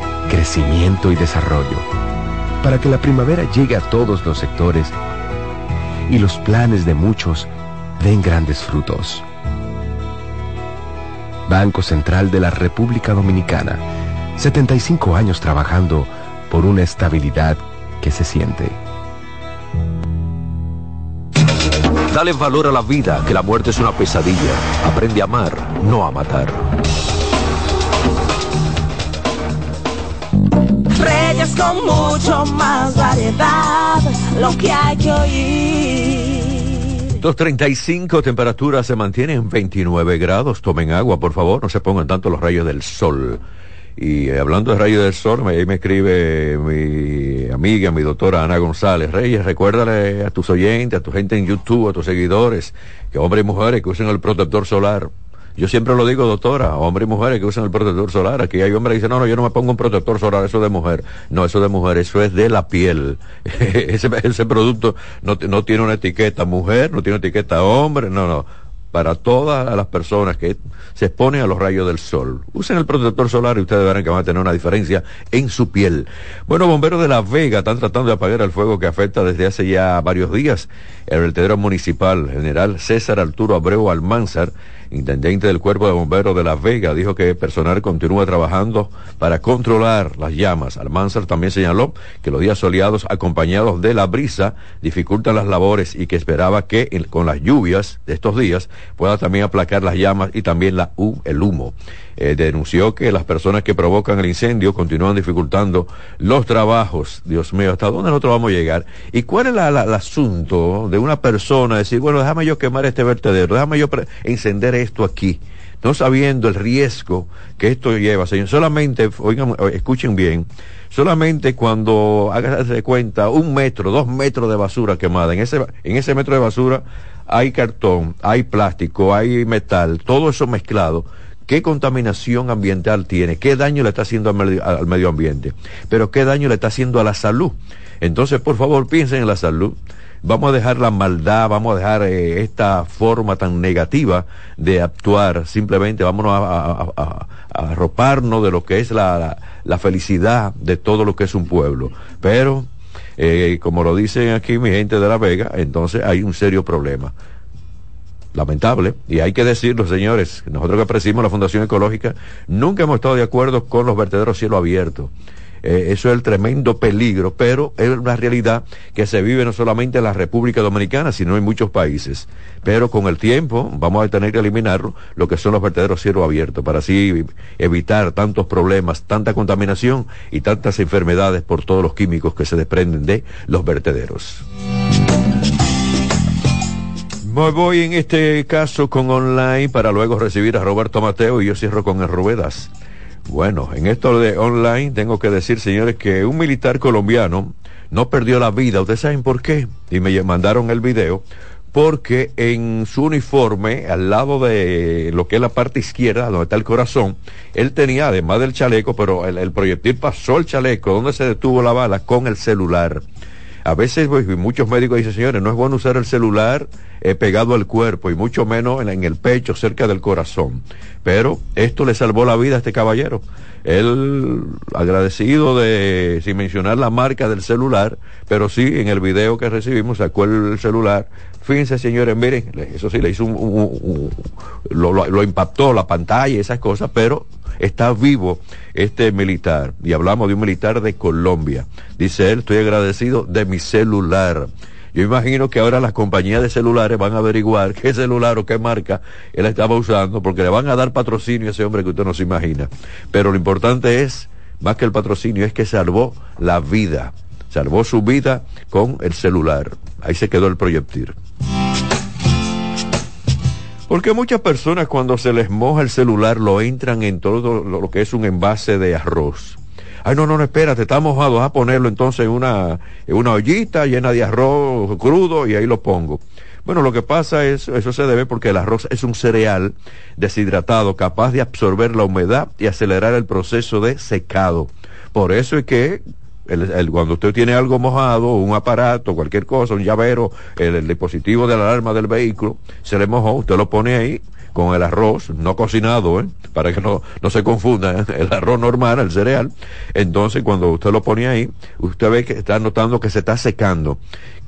[SPEAKER 8] crecimiento y desarrollo. Para que la primavera llegue a todos los sectores y los planes de muchos den grandes frutos. Banco Central de la República Dominicana. 75 años trabajando por una estabilidad que se siente.
[SPEAKER 9] Dale valor a la vida, que la muerte es una pesadilla. Aprende a amar, no a matar.
[SPEAKER 1] Reyes con mucho más variedad, lo que hay que oír.
[SPEAKER 2] 235 temperaturas se mantienen en 29 grados. Tomen agua, por favor, no se pongan tanto los rayos del sol. Y eh, hablando de rayos del sol, me, me escribe mi amiga, mi doctora Ana González. Reyes, recuérdale a tus oyentes, a tu gente en YouTube, a tus seguidores, que hombres y mujeres que usen el protector solar. Yo siempre lo digo, doctora, hombres y mujeres que usan el protector solar. Aquí hay hombres que dicen, no, no, yo no me pongo un protector solar, eso de mujer. No, eso de mujer, eso es de la piel. (laughs) ese, producto no, no tiene una etiqueta mujer, no tiene una etiqueta hombre, no, no para todas las personas que se exponen a los rayos del sol. Usen el protector solar y ustedes verán que van a tener una diferencia en su piel. Bueno, bomberos de La Vega están tratando de apagar el fuego que afecta desde hace ya varios días el vertedero municipal general César Arturo Abreu Almanzar intendente del Cuerpo de Bomberos de Las Vegas, dijo que el personal continúa trabajando para controlar las llamas. Almanzar también señaló que los días soleados acompañados de la brisa dificultan las labores y que esperaba que con las lluvias de estos días pueda también aplacar las llamas y también la, el humo. Eh, denunció que las personas que provocan el incendio continúan dificultando los trabajos. Dios mío, ¿hasta dónde nosotros vamos a llegar? ¿Y cuál es el asunto de una persona decir, bueno, déjame yo quemar este vertedero, déjame yo encender esto aquí? No sabiendo el riesgo que esto lleva, señor. Solamente, oigan, escuchen bien, solamente cuando hagas de cuenta un metro, dos metros de basura quemada, en ese, en ese metro de basura hay cartón, hay plástico, hay metal, todo eso mezclado qué contaminación ambiental tiene, qué daño le está haciendo al medio, ambiente, pero qué daño le está haciendo a la salud. Entonces, por favor, piensen en la salud. Vamos a dejar la maldad, vamos a dejar eh, esta forma tan negativa de actuar. Simplemente vámonos a, arroparnos de lo que es la, felicidad de todo lo que es un pueblo. Pero, eh, como lo dicen aquí mi gente de La Vega, entonces hay un serio problema lamentable, y hay que decirlo, señores, nosotros que apreciamos la Fundación Ecológica, nunca hemos estado de acuerdo con los vertederos cielo abierto. Eh, eso es el tremendo peligro, pero es una realidad que se vive no solamente en la República Dominicana, sino en muchos países. Pero con el tiempo vamos a tener que eliminar lo que son los vertederos cielo abierto, para así evitar tantos problemas, tanta contaminación y tantas enfermedades por todos los químicos que se desprenden de los vertederos. Me voy en este caso con online para luego recibir a Roberto Mateo y yo cierro con el Ruedas. Bueno, en esto de online tengo que decir, señores, que un militar colombiano no perdió la vida. ¿Ustedes saben por qué? Y me mandaron el video. Porque en su uniforme, al lado de lo que es la parte izquierda, donde está el corazón, él tenía, además del chaleco, pero el, el proyectil pasó el chaleco, donde se detuvo la bala, con el celular. A veces pues, muchos médicos dicen, señores, no es bueno usar el celular eh, pegado al cuerpo y mucho menos en, el pecho, cerca del corazón. Pero esto le salvó la vida a este caballero. Él, agradecido de, sin mencionar la marca del celular, pero sí en el video que recibimos sacó el celular. Fíjense, señores, miren, eso sí, le hizo un, lo, lo impactó la pantalla y esas cosas, pero está vivo este militar. Y hablamos de un militar de Colombia. Dice él, estoy agradecido de mi celular. Yo imagino que ahora las compañías de celulares van a averiguar qué celular o qué marca él estaba usando, porque le van a dar patrocinio a ese hombre que usted no se imagina. Pero lo importante es, más que el patrocinio, es que salvó la vida. Salvó su vida con el celular. Ahí se quedó el proyectil. Porque muchas personas cuando se les moja el celular lo entran en todo lo que es un envase de arroz. Ay, no, no, no, espérate, está mojado, a ponerlo entonces en una, en una ollita llena de arroz crudo y ahí lo pongo. Bueno, lo que pasa es, eso se debe porque el arroz es un cereal deshidratado capaz de absorber la humedad y acelerar el proceso de secado. Por eso es que cuando usted tiene algo mojado, un aparato, cualquier cosa, un llavero, el, dispositivo de la alarma del vehículo, se le mojó, usted lo pone ahí con el arroz no cocinado, ¿eh? para que no, no se confunda, ¿eh? (laughs) el arroz normal, el cereal. Entonces, cuando usted lo pone ahí, usted ve que está notando que se está secando.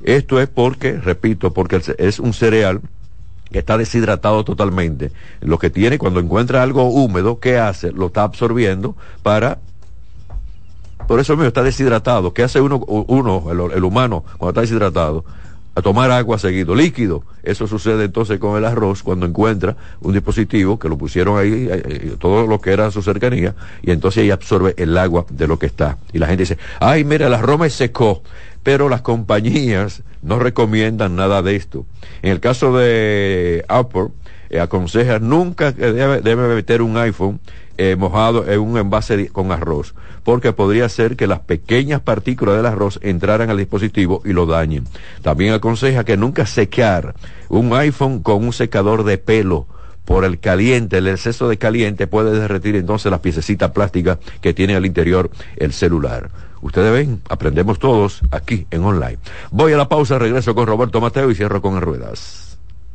[SPEAKER 2] Esto es porque, repito, porque es un cereal que está deshidratado totalmente. Lo que tiene, cuando encuentra algo húmedo, ¿qué hace? Lo está absorbiendo para por eso mismo está deshidratado. ¿Qué hace uno, uno el, humano, cuando está deshidratado? A tomar agua seguido, líquido. Eso sucede entonces con el arroz cuando encuentra un dispositivo que lo pusieron ahí, eh, eh, todo lo que era su cercanía, y entonces ahí absorbe el agua de lo que está. Y la gente dice, ay, mira, el arroz me secó. Pero las compañías no recomiendan nada de esto. En el caso de Apple, eh, aconseja nunca debe, meter un iPhone eh, mojado en un envase con arroz, porque podría ser que las pequeñas partículas del arroz entraran al dispositivo y lo dañen. También aconseja que nunca secar un iPhone con un secador de pelo por el caliente, el exceso de caliente puede derretir entonces las piececitas plásticas que tiene al interior el celular. Ustedes ven, aprendemos todos aquí en online. Voy a la pausa, regreso con Roberto Mateo y cierro con ruedas.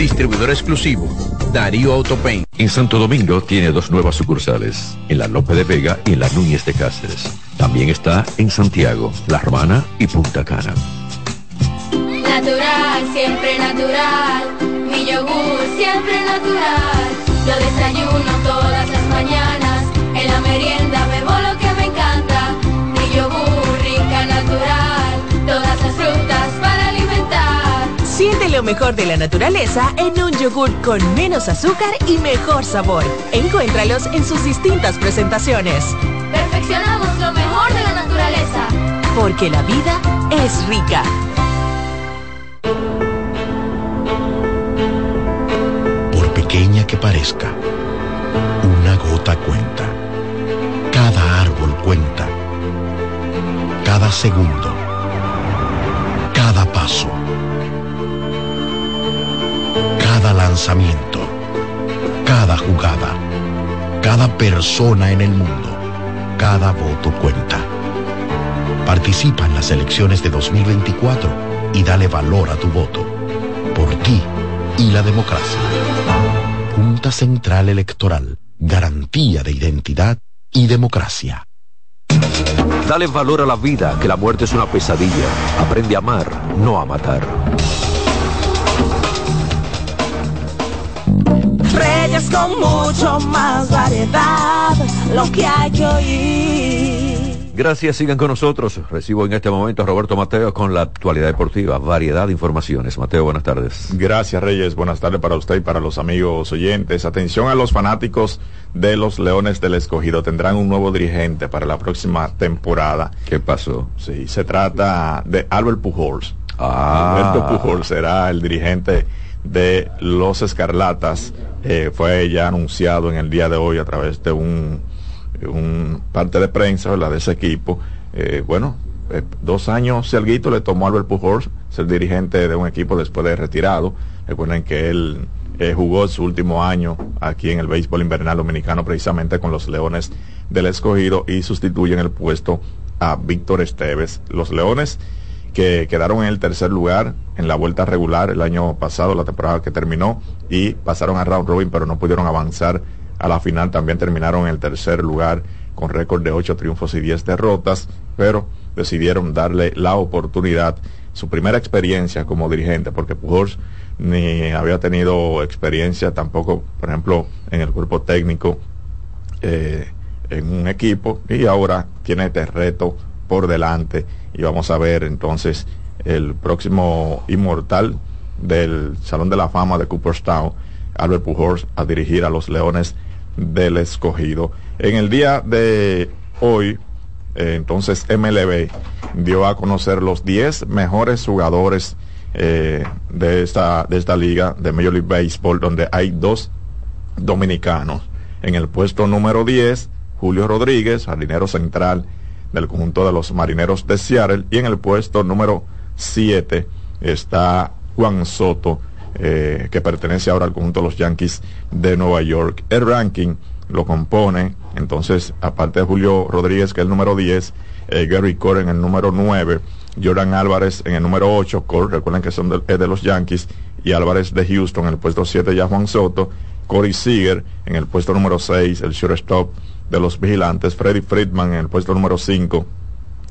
[SPEAKER 6] Distribuidor exclusivo, Darío Autopain.
[SPEAKER 2] En Santo Domingo tiene dos nuevas sucursales, en la Lope de Vega y en la Núñez de Cáceres. También está en Santiago, La Romana y Punta Cana.
[SPEAKER 10] Natural, siempre natural. Mi yogur, siempre natural. Lo desayuno
[SPEAKER 11] mejor de la naturaleza en un yogur con menos azúcar y mejor sabor. Encuéntralos en sus distintas presentaciones.
[SPEAKER 10] Perfeccionamos lo mejor de la naturaleza.
[SPEAKER 11] Porque la vida es rica.
[SPEAKER 7] Por pequeña que parezca, una gota cuenta. Cada árbol cuenta. Cada segundo. Cada paso cada lanzamiento, cada jugada, cada persona en el mundo, cada voto cuenta. Participa en las elecciones de 2024 y dale valor a tu voto. Por ti y la democracia. Junta Central Electoral. Garantía de identidad y democracia.
[SPEAKER 9] Dale valor a la vida, que la muerte es una pesadilla. Aprende a amar, no a matar.
[SPEAKER 1] Reyes con mucho más variedad, lo que hay que oír.
[SPEAKER 2] Gracias, sigan con nosotros. Recibo en este momento a Roberto Mateo con la actualidad deportiva, variedad de informaciones. Mateo, buenas tardes.
[SPEAKER 12] Gracias, Reyes. Buenas tardes para usted y para los amigos oyentes. Atención a los fanáticos de los Leones del Escogido. Tendrán un nuevo dirigente para la próxima temporada.
[SPEAKER 2] ¿Qué pasó?
[SPEAKER 12] Sí, se trata de Albert Pujols.
[SPEAKER 2] Ah.
[SPEAKER 12] Alberto Pujols será el dirigente de los Escarlatas eh, fue ya anunciado en el día de hoy a través de un, parte de prensa de ese equipo. Eh, bueno, eh, dos años Alguito le tomó a Albert Pujols ser dirigente de un equipo después de retirado. Recuerden que él jugó su último año aquí en el béisbol invernal dominicano precisamente con los Leones del Escogido y sustituye en el puesto a Víctor Esteves. Los Leones que quedaron en el tercer lugar en la vuelta regular el año pasado, la temporada que terminó, y pasaron a round robin, pero no pudieron avanzar a la final. También terminaron en el tercer lugar con récord de ocho triunfos y diez derrotas, pero decidieron darle la oportunidad, su primera experiencia como dirigente, porque Pujols ni había tenido experiencia tampoco, por ejemplo, en el cuerpo técnico, eh, en un equipo, y ahora tiene este reto por delante y vamos a ver entonces el próximo inmortal del Salón de la Fama de Cooperstown, Albert Pujols, a dirigir a los Leones del Escogido. En el día de hoy, eh, entonces MLB dio a conocer los 10 mejores jugadores eh, de, esta, de esta liga de Major League Baseball, donde hay dos dominicanos. En el puesto número 10, Julio Rodríguez, jardinero central del conjunto de los marineros de Seattle. Y en el puesto número 7 está Juan Soto, eh, que pertenece ahora al conjunto de los Yankees de Nueva York. El ranking lo compone, entonces, aparte de Julio Rodríguez, que es el número 10, eh, Gary Cole en el número 9, Jordan Álvarez en el número 8, Cole, recuerden que son de, de los Yankees, y Álvarez de Houston en el puesto 7, ya Juan Soto, Corey Seager en el puesto número 6, el shortstop de los vigilantes, Freddy Friedman en el puesto número 5,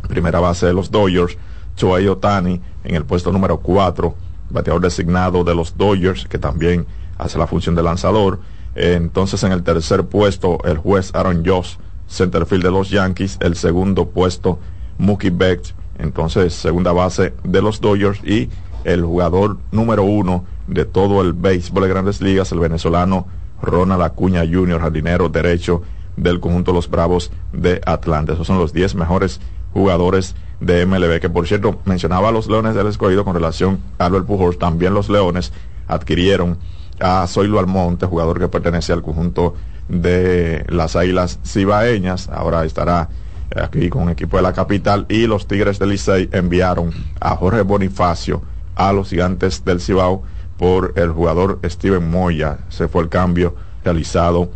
[SPEAKER 12] primera base de los Dodgers, Choei Otani en el puesto número 4, bateador designado de los Dodgers, que también hace la función de lanzador. Entonces en el tercer puesto el juez Aaron Josh, centerfield de los Yankees, el segundo puesto Mookie Betts, entonces segunda base de los Dodgers y el jugador número uno de todo el béisbol de grandes ligas, el venezolano Ronald Acuña Jr., jardinero derecho del conjunto Los Bravos de Atlanta. Esos son los 10 mejores jugadores de MLB, que por cierto mencionaba a los Leones del Escogido con relación a Albert Pujols, también los Leones adquirieron a Zoilo Almonte, jugador que pertenece al conjunto de las Águilas Cibaeñas, ahora estará aquí con un equipo de la capital, y los Tigres del Licey enviaron a Jorge Bonifacio a los Gigantes del Cibao por el jugador Steven Moya. Se fue el cambio realizado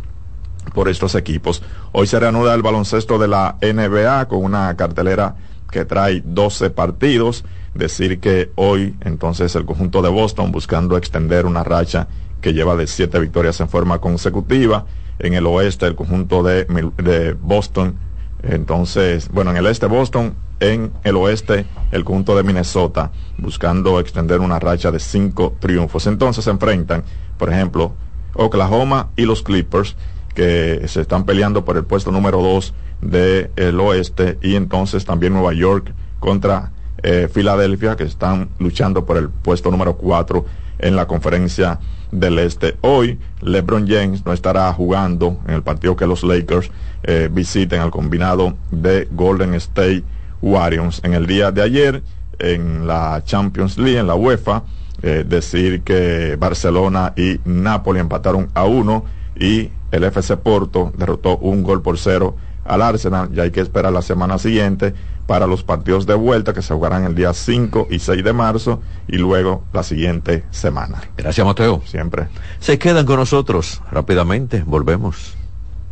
[SPEAKER 12] por estos equipos. Hoy se reanuda el baloncesto de la NBA con una cartelera que trae 12 partidos. Decir que hoy entonces el conjunto de Boston buscando extender una racha que lleva de siete victorias en forma consecutiva. En el oeste el conjunto de, de Boston. Entonces, bueno, en el este Boston, en el oeste el conjunto de Minnesota buscando extender una racha de cinco triunfos. Entonces se enfrentan, por ejemplo, Oklahoma y los Clippers que se están peleando por el puesto número 2 del oeste y entonces también Nueva York contra eh, Filadelfia que están luchando por el puesto número 4 en la conferencia del este. Hoy LeBron James no estará jugando en el partido que los Lakers eh, visiten al combinado de Golden State Warriors. En el día de ayer en la Champions League, en la UEFA, eh, decir que Barcelona y Napoli empataron a uno y el FC Porto derrotó un gol por cero al Arsenal. Ya hay que esperar la semana siguiente para los partidos de vuelta que se jugarán el día 5 y 6 de marzo y luego la siguiente semana.
[SPEAKER 2] Gracias, Mateo.
[SPEAKER 12] Siempre.
[SPEAKER 2] Se quedan con nosotros rápidamente. Volvemos.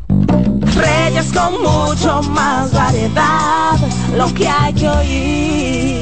[SPEAKER 1] Reyes con mucho más variedad, lo que hay que oír.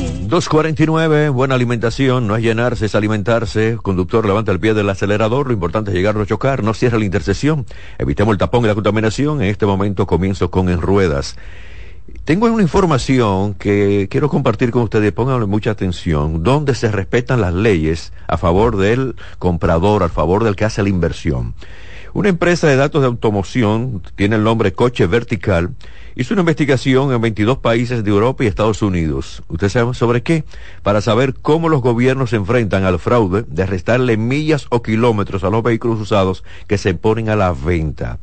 [SPEAKER 2] 249, buena alimentación, no es llenarse, es alimentarse. Conductor, levanta el pie del acelerador, lo importante es llegar, no chocar, no cierra la intersección. Evitemos el tapón y la contaminación. En este momento comienzo con En Ruedas. Tengo una información que quiero compartir con ustedes, pónganle mucha atención, donde se respetan las leyes a favor del comprador, a favor del que hace la inversión. Una empresa de datos de automoción, tiene el nombre Coche Vertical, hizo una investigación en 22 países de Europa y Estados Unidos. ¿Usted sabe sobre qué? Para saber cómo los gobiernos se enfrentan al fraude de restarle millas o kilómetros a los vehículos usados que se ponen a la venta.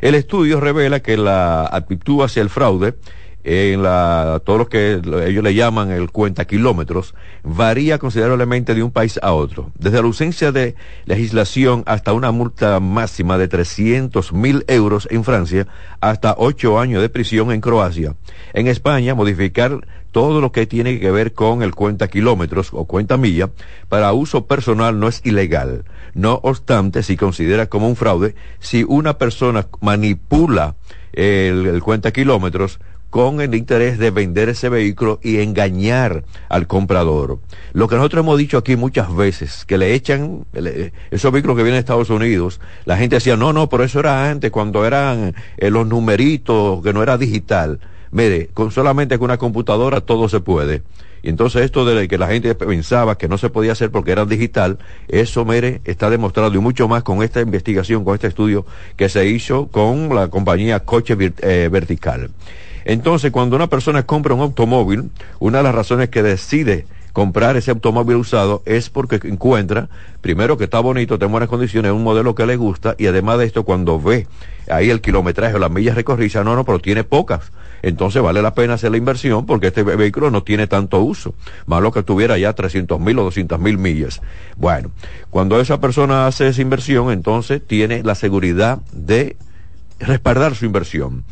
[SPEAKER 2] El estudio revela que la actitud hacia el fraude en la, todo lo que ellos le llaman el cuenta kilómetros, varía considerablemente de un país a otro. Desde la ausencia de legislación hasta una multa máxima de 300 mil euros en Francia, hasta ocho años de prisión en Croacia. En España, modificar todo lo que tiene que ver con el cuenta kilómetros o cuenta milla para uso personal no es ilegal. No obstante, si considera como un fraude, si una persona manipula el, el cuenta kilómetros, con el interés de vender ese vehículo y engañar al comprador. Lo que nosotros hemos dicho aquí muchas veces, que le echan esos vehículos que vienen de Estados Unidos, la gente decía, no, no, pero eso era antes, cuando eran eh, los numeritos, que no era digital. Mire, con solamente con una computadora todo se puede. Y entonces esto de que la gente pensaba que no se podía hacer porque era digital, eso, mire, está demostrado y mucho más con esta investigación, con este estudio que se hizo con la compañía Coche eh, Vertical. Entonces, cuando una persona compra un automóvil, una de las razones que decide comprar ese automóvil usado es porque encuentra, primero que está bonito, está en buenas condiciones, un modelo que le gusta y además de esto cuando ve ahí el kilometraje o las millas recorridas, no, no, pero tiene pocas. Entonces vale la pena hacer la inversión porque este vehículo no tiene tanto uso. Más lo que tuviera ya 300 mil o 200 mil millas. Bueno, cuando esa persona hace esa inversión, entonces tiene la seguridad de respaldar su inversión.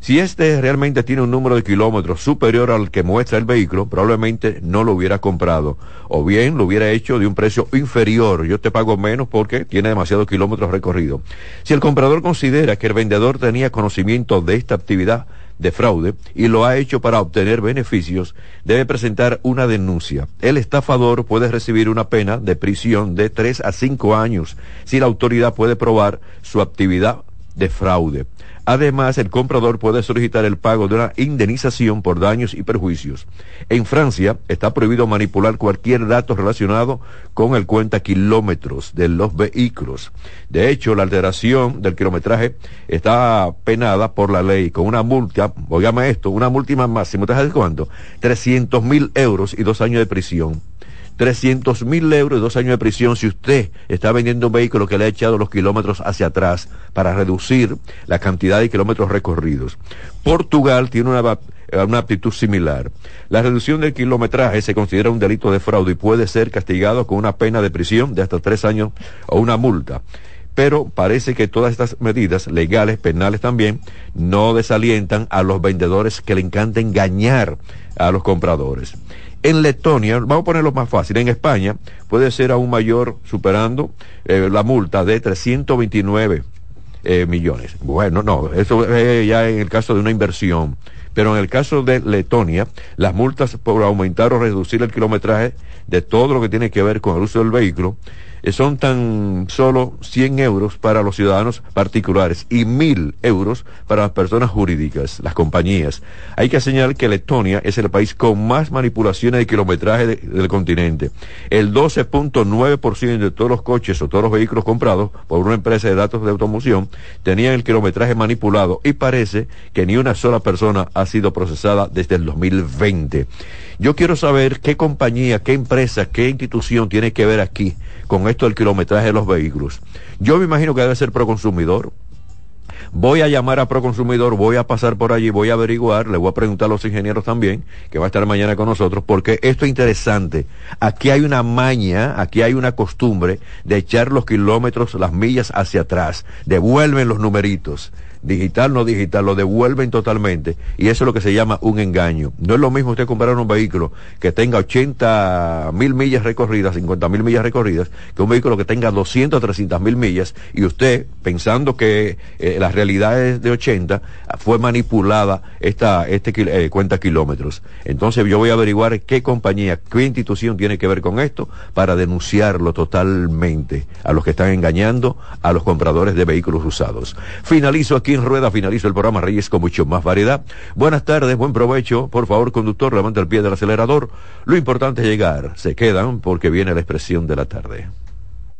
[SPEAKER 2] Si este realmente tiene un número de kilómetros superior al que muestra el vehículo, probablemente no lo hubiera comprado. O bien lo hubiera hecho de un precio inferior. Yo te pago menos porque tiene demasiados kilómetros recorridos. Si el comprador considera que el vendedor tenía conocimiento de esta actividad de fraude y lo ha hecho para obtener beneficios, debe presentar una denuncia. El estafador puede recibir una pena de prisión de tres a cinco años si la autoridad puede probar su actividad de fraude. Además, el comprador puede solicitar el pago de una indemnización por daños y perjuicios. En Francia está prohibido manipular cualquier dato relacionado con el cuenta kilómetros de los vehículos. De hecho, la alteración del kilometraje está penada por la ley con una multa, oígame esto, una múltima máxima, ¿te sabes cuánto? 300 mil euros y dos años de prisión. 300 mil euros y dos años de prisión si usted está vendiendo un vehículo que le ha echado los kilómetros hacia atrás para reducir la cantidad de kilómetros recorridos. Portugal tiene una, una aptitud similar. La reducción del kilometraje se considera un delito de fraude y puede ser castigado con una pena de prisión de hasta tres años o una multa pero parece que todas estas medidas legales, penales también, no desalientan a los vendedores que le encanta engañar a los compradores. En Letonia, vamos a ponerlo más fácil, en España puede ser aún mayor, superando eh, la multa de 329 eh, millones. Bueno, no, eso es ya en el caso de una inversión. Pero en el caso de Letonia, las multas por aumentar o reducir el kilometraje de todo lo que tiene que ver con el uso del vehículo eh, son tan solo 100 euros para los ciudadanos particulares y 1000 euros para las personas jurídicas, las compañías. Hay que señalar que Letonia es el país con más manipulaciones de kilometraje del continente. El 12.9% de todos los coches o todos los vehículos comprados por una empresa de datos de automoción tenían el kilometraje manipulado y parece que ni una sola persona ha sido procesada desde el 2020. Yo quiero saber qué compañía, qué empresa, qué institución tiene que ver aquí con esto del kilometraje de los vehículos. Yo me imagino que debe ser Proconsumidor. Voy a llamar a Proconsumidor, voy a pasar por allí, voy a averiguar, le voy a preguntar a los ingenieros también, que va a estar mañana con nosotros, porque esto es interesante. Aquí hay una maña, aquí hay una costumbre de echar los kilómetros, las millas hacia atrás. Devuelven los numeritos digital, no digital, lo devuelven totalmente. Y eso es lo que se llama un engaño. No es lo mismo usted comprar un vehículo que tenga 80 mil millas recorridas, 50 mil millas recorridas, que un vehículo que tenga 200, 300 mil millas, y usted, pensando que eh, la realidad es de 80, fue manipulada esta este, eh, cuenta kilómetros. Entonces yo voy a averiguar qué compañía, qué institución tiene que ver con esto para denunciarlo totalmente a los que están engañando a los compradores de vehículos usados. Finalizo aquí en Rueda, finalizo el programa Reyes con mucho más variedad. Buenas tardes, buen provecho. Por favor, conductor, levanta el pie del acelerador. Lo importante es llegar. Se quedan porque viene la expresión de la tarde.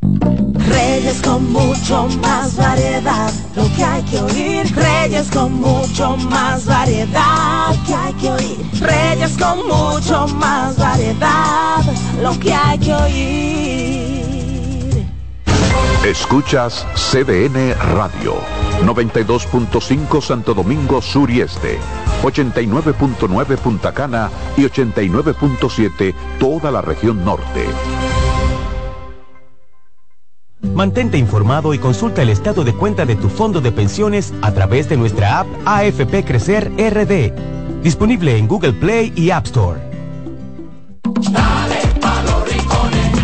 [SPEAKER 1] Reyes con mucho más variedad, lo que hay que oír. Reyes con mucho más variedad, lo que hay que oír. Reyes con mucho más variedad, lo que hay que oír.
[SPEAKER 5] Escuchas CDN Radio, 92.5 Santo Domingo Sur y Este, 89.9 Punta Cana y 89.7 toda la región norte.
[SPEAKER 13] Mantente informado y consulta el estado de cuenta de tu fondo de pensiones a través de nuestra app AFP Crecer RD, disponible en Google Play y App Store.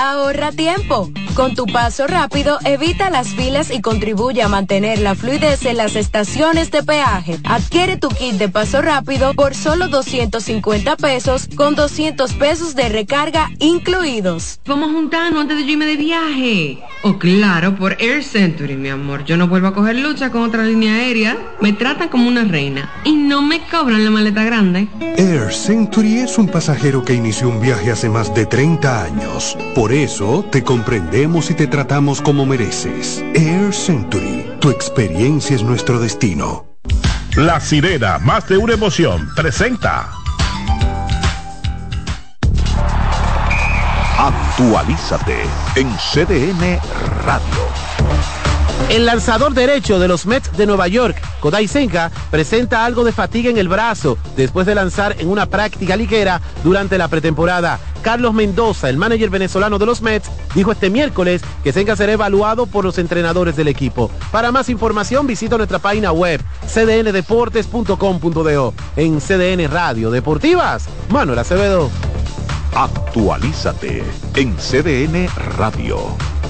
[SPEAKER 14] Ahorra tiempo. Con tu paso rápido, evita las filas y contribuye a mantener la fluidez en las estaciones de peaje. Adquiere tu kit de paso rápido por solo 250 pesos con 200 pesos de recarga incluidos.
[SPEAKER 15] Vamos a juntarnos antes de yo irme de viaje. Oh, claro, por Air Century, mi amor. Yo no vuelvo a coger lucha con otra línea aérea. Me tratan como una reina y no me cobran la maleta grande.
[SPEAKER 16] Air Century es un pasajero que inició un viaje hace más de 30 años. Por eso te comprendemos y te tratamos como mereces. Air Century, tu experiencia es nuestro destino.
[SPEAKER 17] La sirena, más de una emoción, presenta.
[SPEAKER 5] Actualízate en CDN Radio.
[SPEAKER 18] El lanzador derecho de los Mets de Nueva York, Kodai Senka, presenta algo de fatiga en el brazo después de lanzar en una práctica ligera durante la pretemporada. Carlos Mendoza, el manager venezolano de los Mets, dijo este miércoles que Senka será evaluado por los entrenadores del equipo. Para más información visita nuestra página web cdndeportes.com.do. En CDN Radio Deportivas, Manuel Acevedo.
[SPEAKER 5] Actualízate en CDN Radio.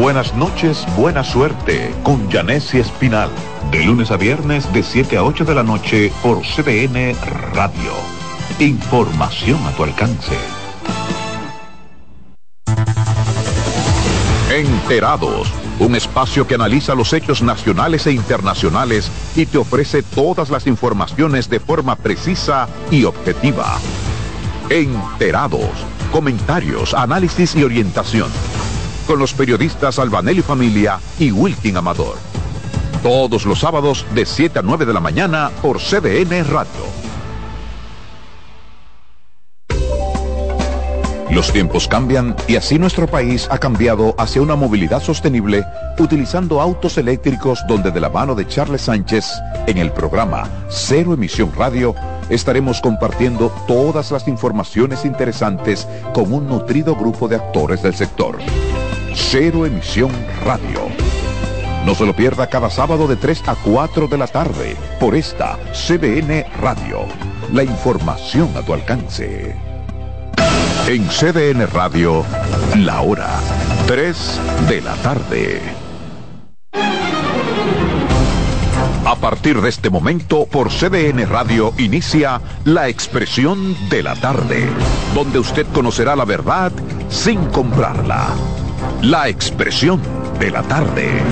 [SPEAKER 5] Buenas noches, buena suerte con Janessi Espinal. De lunes a viernes de 7 a 8 de la noche por CDN Radio. Información a tu alcance. Enterados, Un espacio que analiza los hechos nacionales e internacionales y te ofrece todas las informaciones de forma precisa y objetiva. Enterados, comentarios, análisis y orientación. Con los periodistas Albanelli Familia y Wilkin Amador. Todos los sábados de 7 a 9 de la mañana por CDN Radio. Los tiempos cambian y así nuestro país ha cambiado hacia una movilidad sostenible utilizando autos eléctricos donde de la mano de Charles Sánchez en el programa Cero Emisión Radio estaremos compartiendo todas las informaciones interesantes con un nutrido grupo de actores del sector. Cero Emisión Radio. No se lo pierda cada sábado de 3 a 4 de la tarde por esta CBN Radio. La información a tu alcance. En CDN Radio, la hora 3 de la tarde. A partir de este momento, por CDN Radio inicia La Expresión de la Tarde, donde usted conocerá la verdad sin comprarla. La Expresión de la Tarde.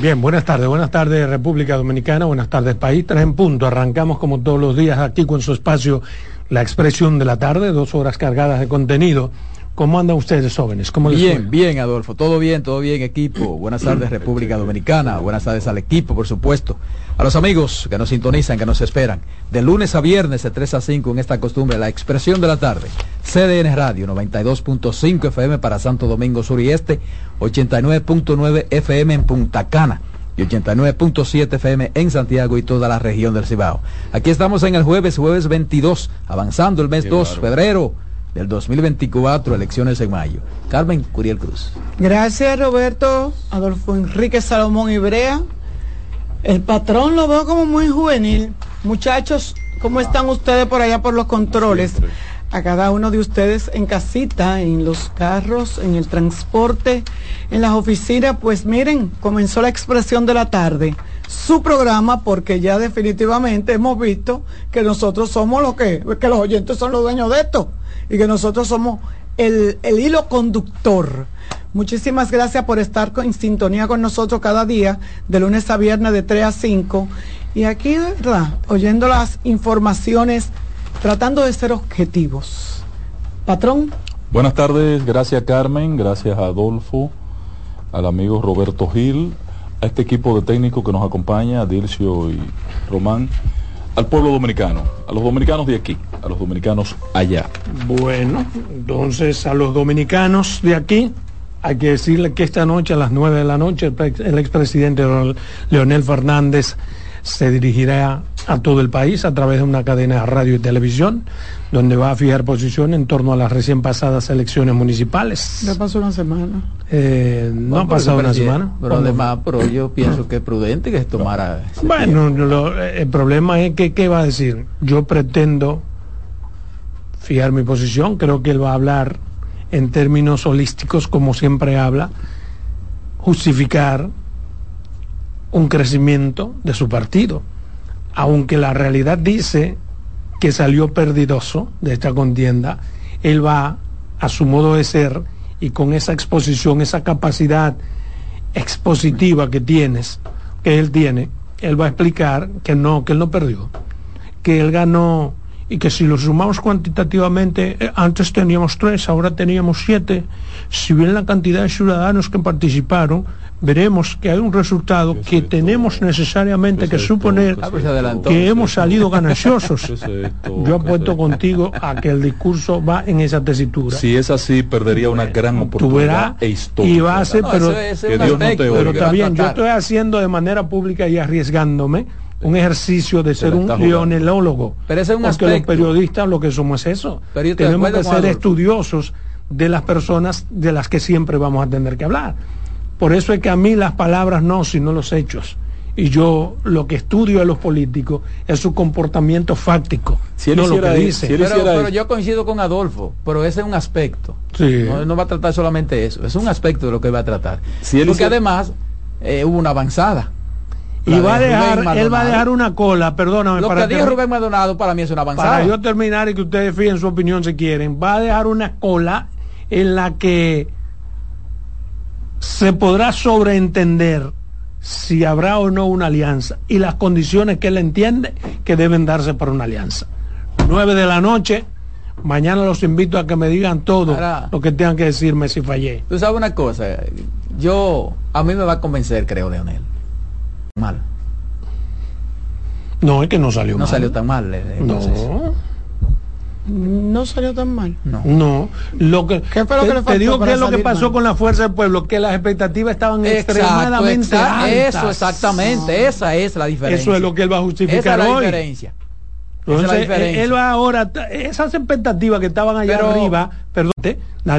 [SPEAKER 19] Bien, buenas tardes, buenas tardes República Dominicana, buenas tardes país, tres en punto. Arrancamos como todos los días aquí con su espacio La Expresión de la Tarde, dos horas cargadas de contenido. ¿Cómo andan ustedes jóvenes? ¿Cómo les
[SPEAKER 20] bien, bien, Adolfo. Todo bien, todo bien, equipo. Buenas tardes, República Dominicana. Buenas tardes al equipo, por supuesto. A los amigos que nos sintonizan, que nos esperan. De lunes a viernes, de 3 a 5, en esta costumbre, la expresión de la tarde. CDN Radio, 92.5 FM para Santo Domingo Sur y Este, 89.9 FM en Punta Cana y 89.7 FM en Santiago y toda la región del Cibao. Aquí estamos en el jueves, jueves 22, avanzando el mes 2, febrero del 2024, elecciones en mayo. Carmen Curiel Cruz.
[SPEAKER 21] Gracias Roberto, Adolfo Enrique Salomón Ibrea. El patrón lo veo como muy juvenil. Muchachos, ¿cómo están ustedes por allá por los controles? a cada uno de ustedes en casita, en los carros, en el transporte, en las oficinas, pues miren, comenzó la expresión de la tarde, su programa, porque ya definitivamente hemos visto que nosotros somos lo que, que los oyentes son los dueños de esto y que nosotros somos el, el hilo conductor. Muchísimas gracias por estar en sintonía con nosotros cada día, de lunes a viernes de 3 a 5. Y aquí, verdad, oyendo las informaciones tratando de ser objetivos. Patrón.
[SPEAKER 22] Buenas tardes, gracias Carmen, gracias Adolfo, al amigo Roberto Gil, a este equipo de técnicos que nos acompaña, a Dircio y Román, al pueblo dominicano, a los dominicanos de aquí, a los dominicanos allá.
[SPEAKER 19] Bueno, entonces a los dominicanos de aquí hay que decirle que esta noche a las 9 de la noche el expresidente Leonel Fernández se dirigirá a todo el país a través de una cadena de radio y televisión, donde va a fijar posición en torno a las recién pasadas elecciones municipales.
[SPEAKER 21] Ya pasó una semana.
[SPEAKER 19] Eh, no ha pasado una semana.
[SPEAKER 20] Pero además, pero yo (clears throat) pienso que es prudente que se tomara.
[SPEAKER 19] Bueno, el problema es que, ¿qué va a decir? Yo pretendo fijar mi posición, creo que él va a hablar en términos holísticos, como siempre habla, justificar un crecimiento de su partido. Aunque la realidad dice que salió perdidoso de esta contienda, él va a su modo de ser y con esa exposición, esa capacidad expositiva que tienes, que él tiene, él va a explicar que no, que él no perdió, que él ganó y que si lo sumamos cuantitativamente, eh, antes teníamos tres, ahora teníamos siete, si bien la cantidad de ciudadanos que participaron, veremos que hay un resultado que tenemos necesariamente que suponer ah, pues que hemos salido gananciosos. Yo apuesto contigo a que el discurso va en esa tesitura.
[SPEAKER 22] Si es así, perdería una gran oportunidad e
[SPEAKER 19] Y va a ser, pero, pero está bien, yo estoy haciendo de manera pública y arriesgándome un ejercicio de ser un leonelólogo.
[SPEAKER 20] Pero ese es un
[SPEAKER 19] porque los periodistas lo que somos es eso. Tenemos que ser estudiosos de las personas de las que siempre vamos a tener que hablar. Por eso es que a mí las palabras no, sino los hechos. Y yo lo que estudio de los políticos es su comportamiento fáctico,
[SPEAKER 20] si no lo que dice. pero, yo coincido con Adolfo, pero ese es un aspecto. No, va a tratar solamente eso, es un aspecto de lo que va a tratar. Porque además eh, hubo una avanzada.
[SPEAKER 19] Y va a
[SPEAKER 20] de
[SPEAKER 19] dejar, él va a dejar una cola, perdóname,
[SPEAKER 20] Lo
[SPEAKER 19] para
[SPEAKER 20] que dijo Rubén Maldonado para mí es una avanzada.
[SPEAKER 19] para yo terminar y que ustedes fíjen su opinión si quieren, va a dejar una cola en la que se podrá sobreentender si habrá o no una alianza y las condiciones que él entiende que deben darse para una alianza. 9 de la noche, mañana los invito a que me digan todo
[SPEAKER 20] Ahora-
[SPEAKER 19] lo que tengan que decirme si fallé.
[SPEAKER 20] Tú sabes una cosa, yo, a mí me va a convencer, creo, Leonel. Mal.
[SPEAKER 19] No, es que no salió
[SPEAKER 20] No
[SPEAKER 19] mal.
[SPEAKER 20] salió tan mal. eh, entonces.
[SPEAKER 19] No.
[SPEAKER 21] No salió tan mal.
[SPEAKER 20] No.
[SPEAKER 19] No, lo que,
[SPEAKER 21] ¿Qué fue lo
[SPEAKER 19] te,
[SPEAKER 21] que le
[SPEAKER 19] te digo que es lo que pasó
[SPEAKER 21] mal?
[SPEAKER 19] con la fuerza del pueblo, que las expectativas estaban
[SPEAKER 20] Exacto,
[SPEAKER 19] extremadamente
[SPEAKER 20] exa-
[SPEAKER 19] altas.
[SPEAKER 20] Eso exactamente, esa es la diferencia.
[SPEAKER 19] Eso es lo que él va a justificar
[SPEAKER 20] Esa es la
[SPEAKER 19] hoy.
[SPEAKER 20] diferencia. Esa es la
[SPEAKER 19] Entonces,
[SPEAKER 20] diferencia.
[SPEAKER 19] él va ahora, esas expectativas que estaban allá
[SPEAKER 20] Pero-
[SPEAKER 19] arriba, perdón, te-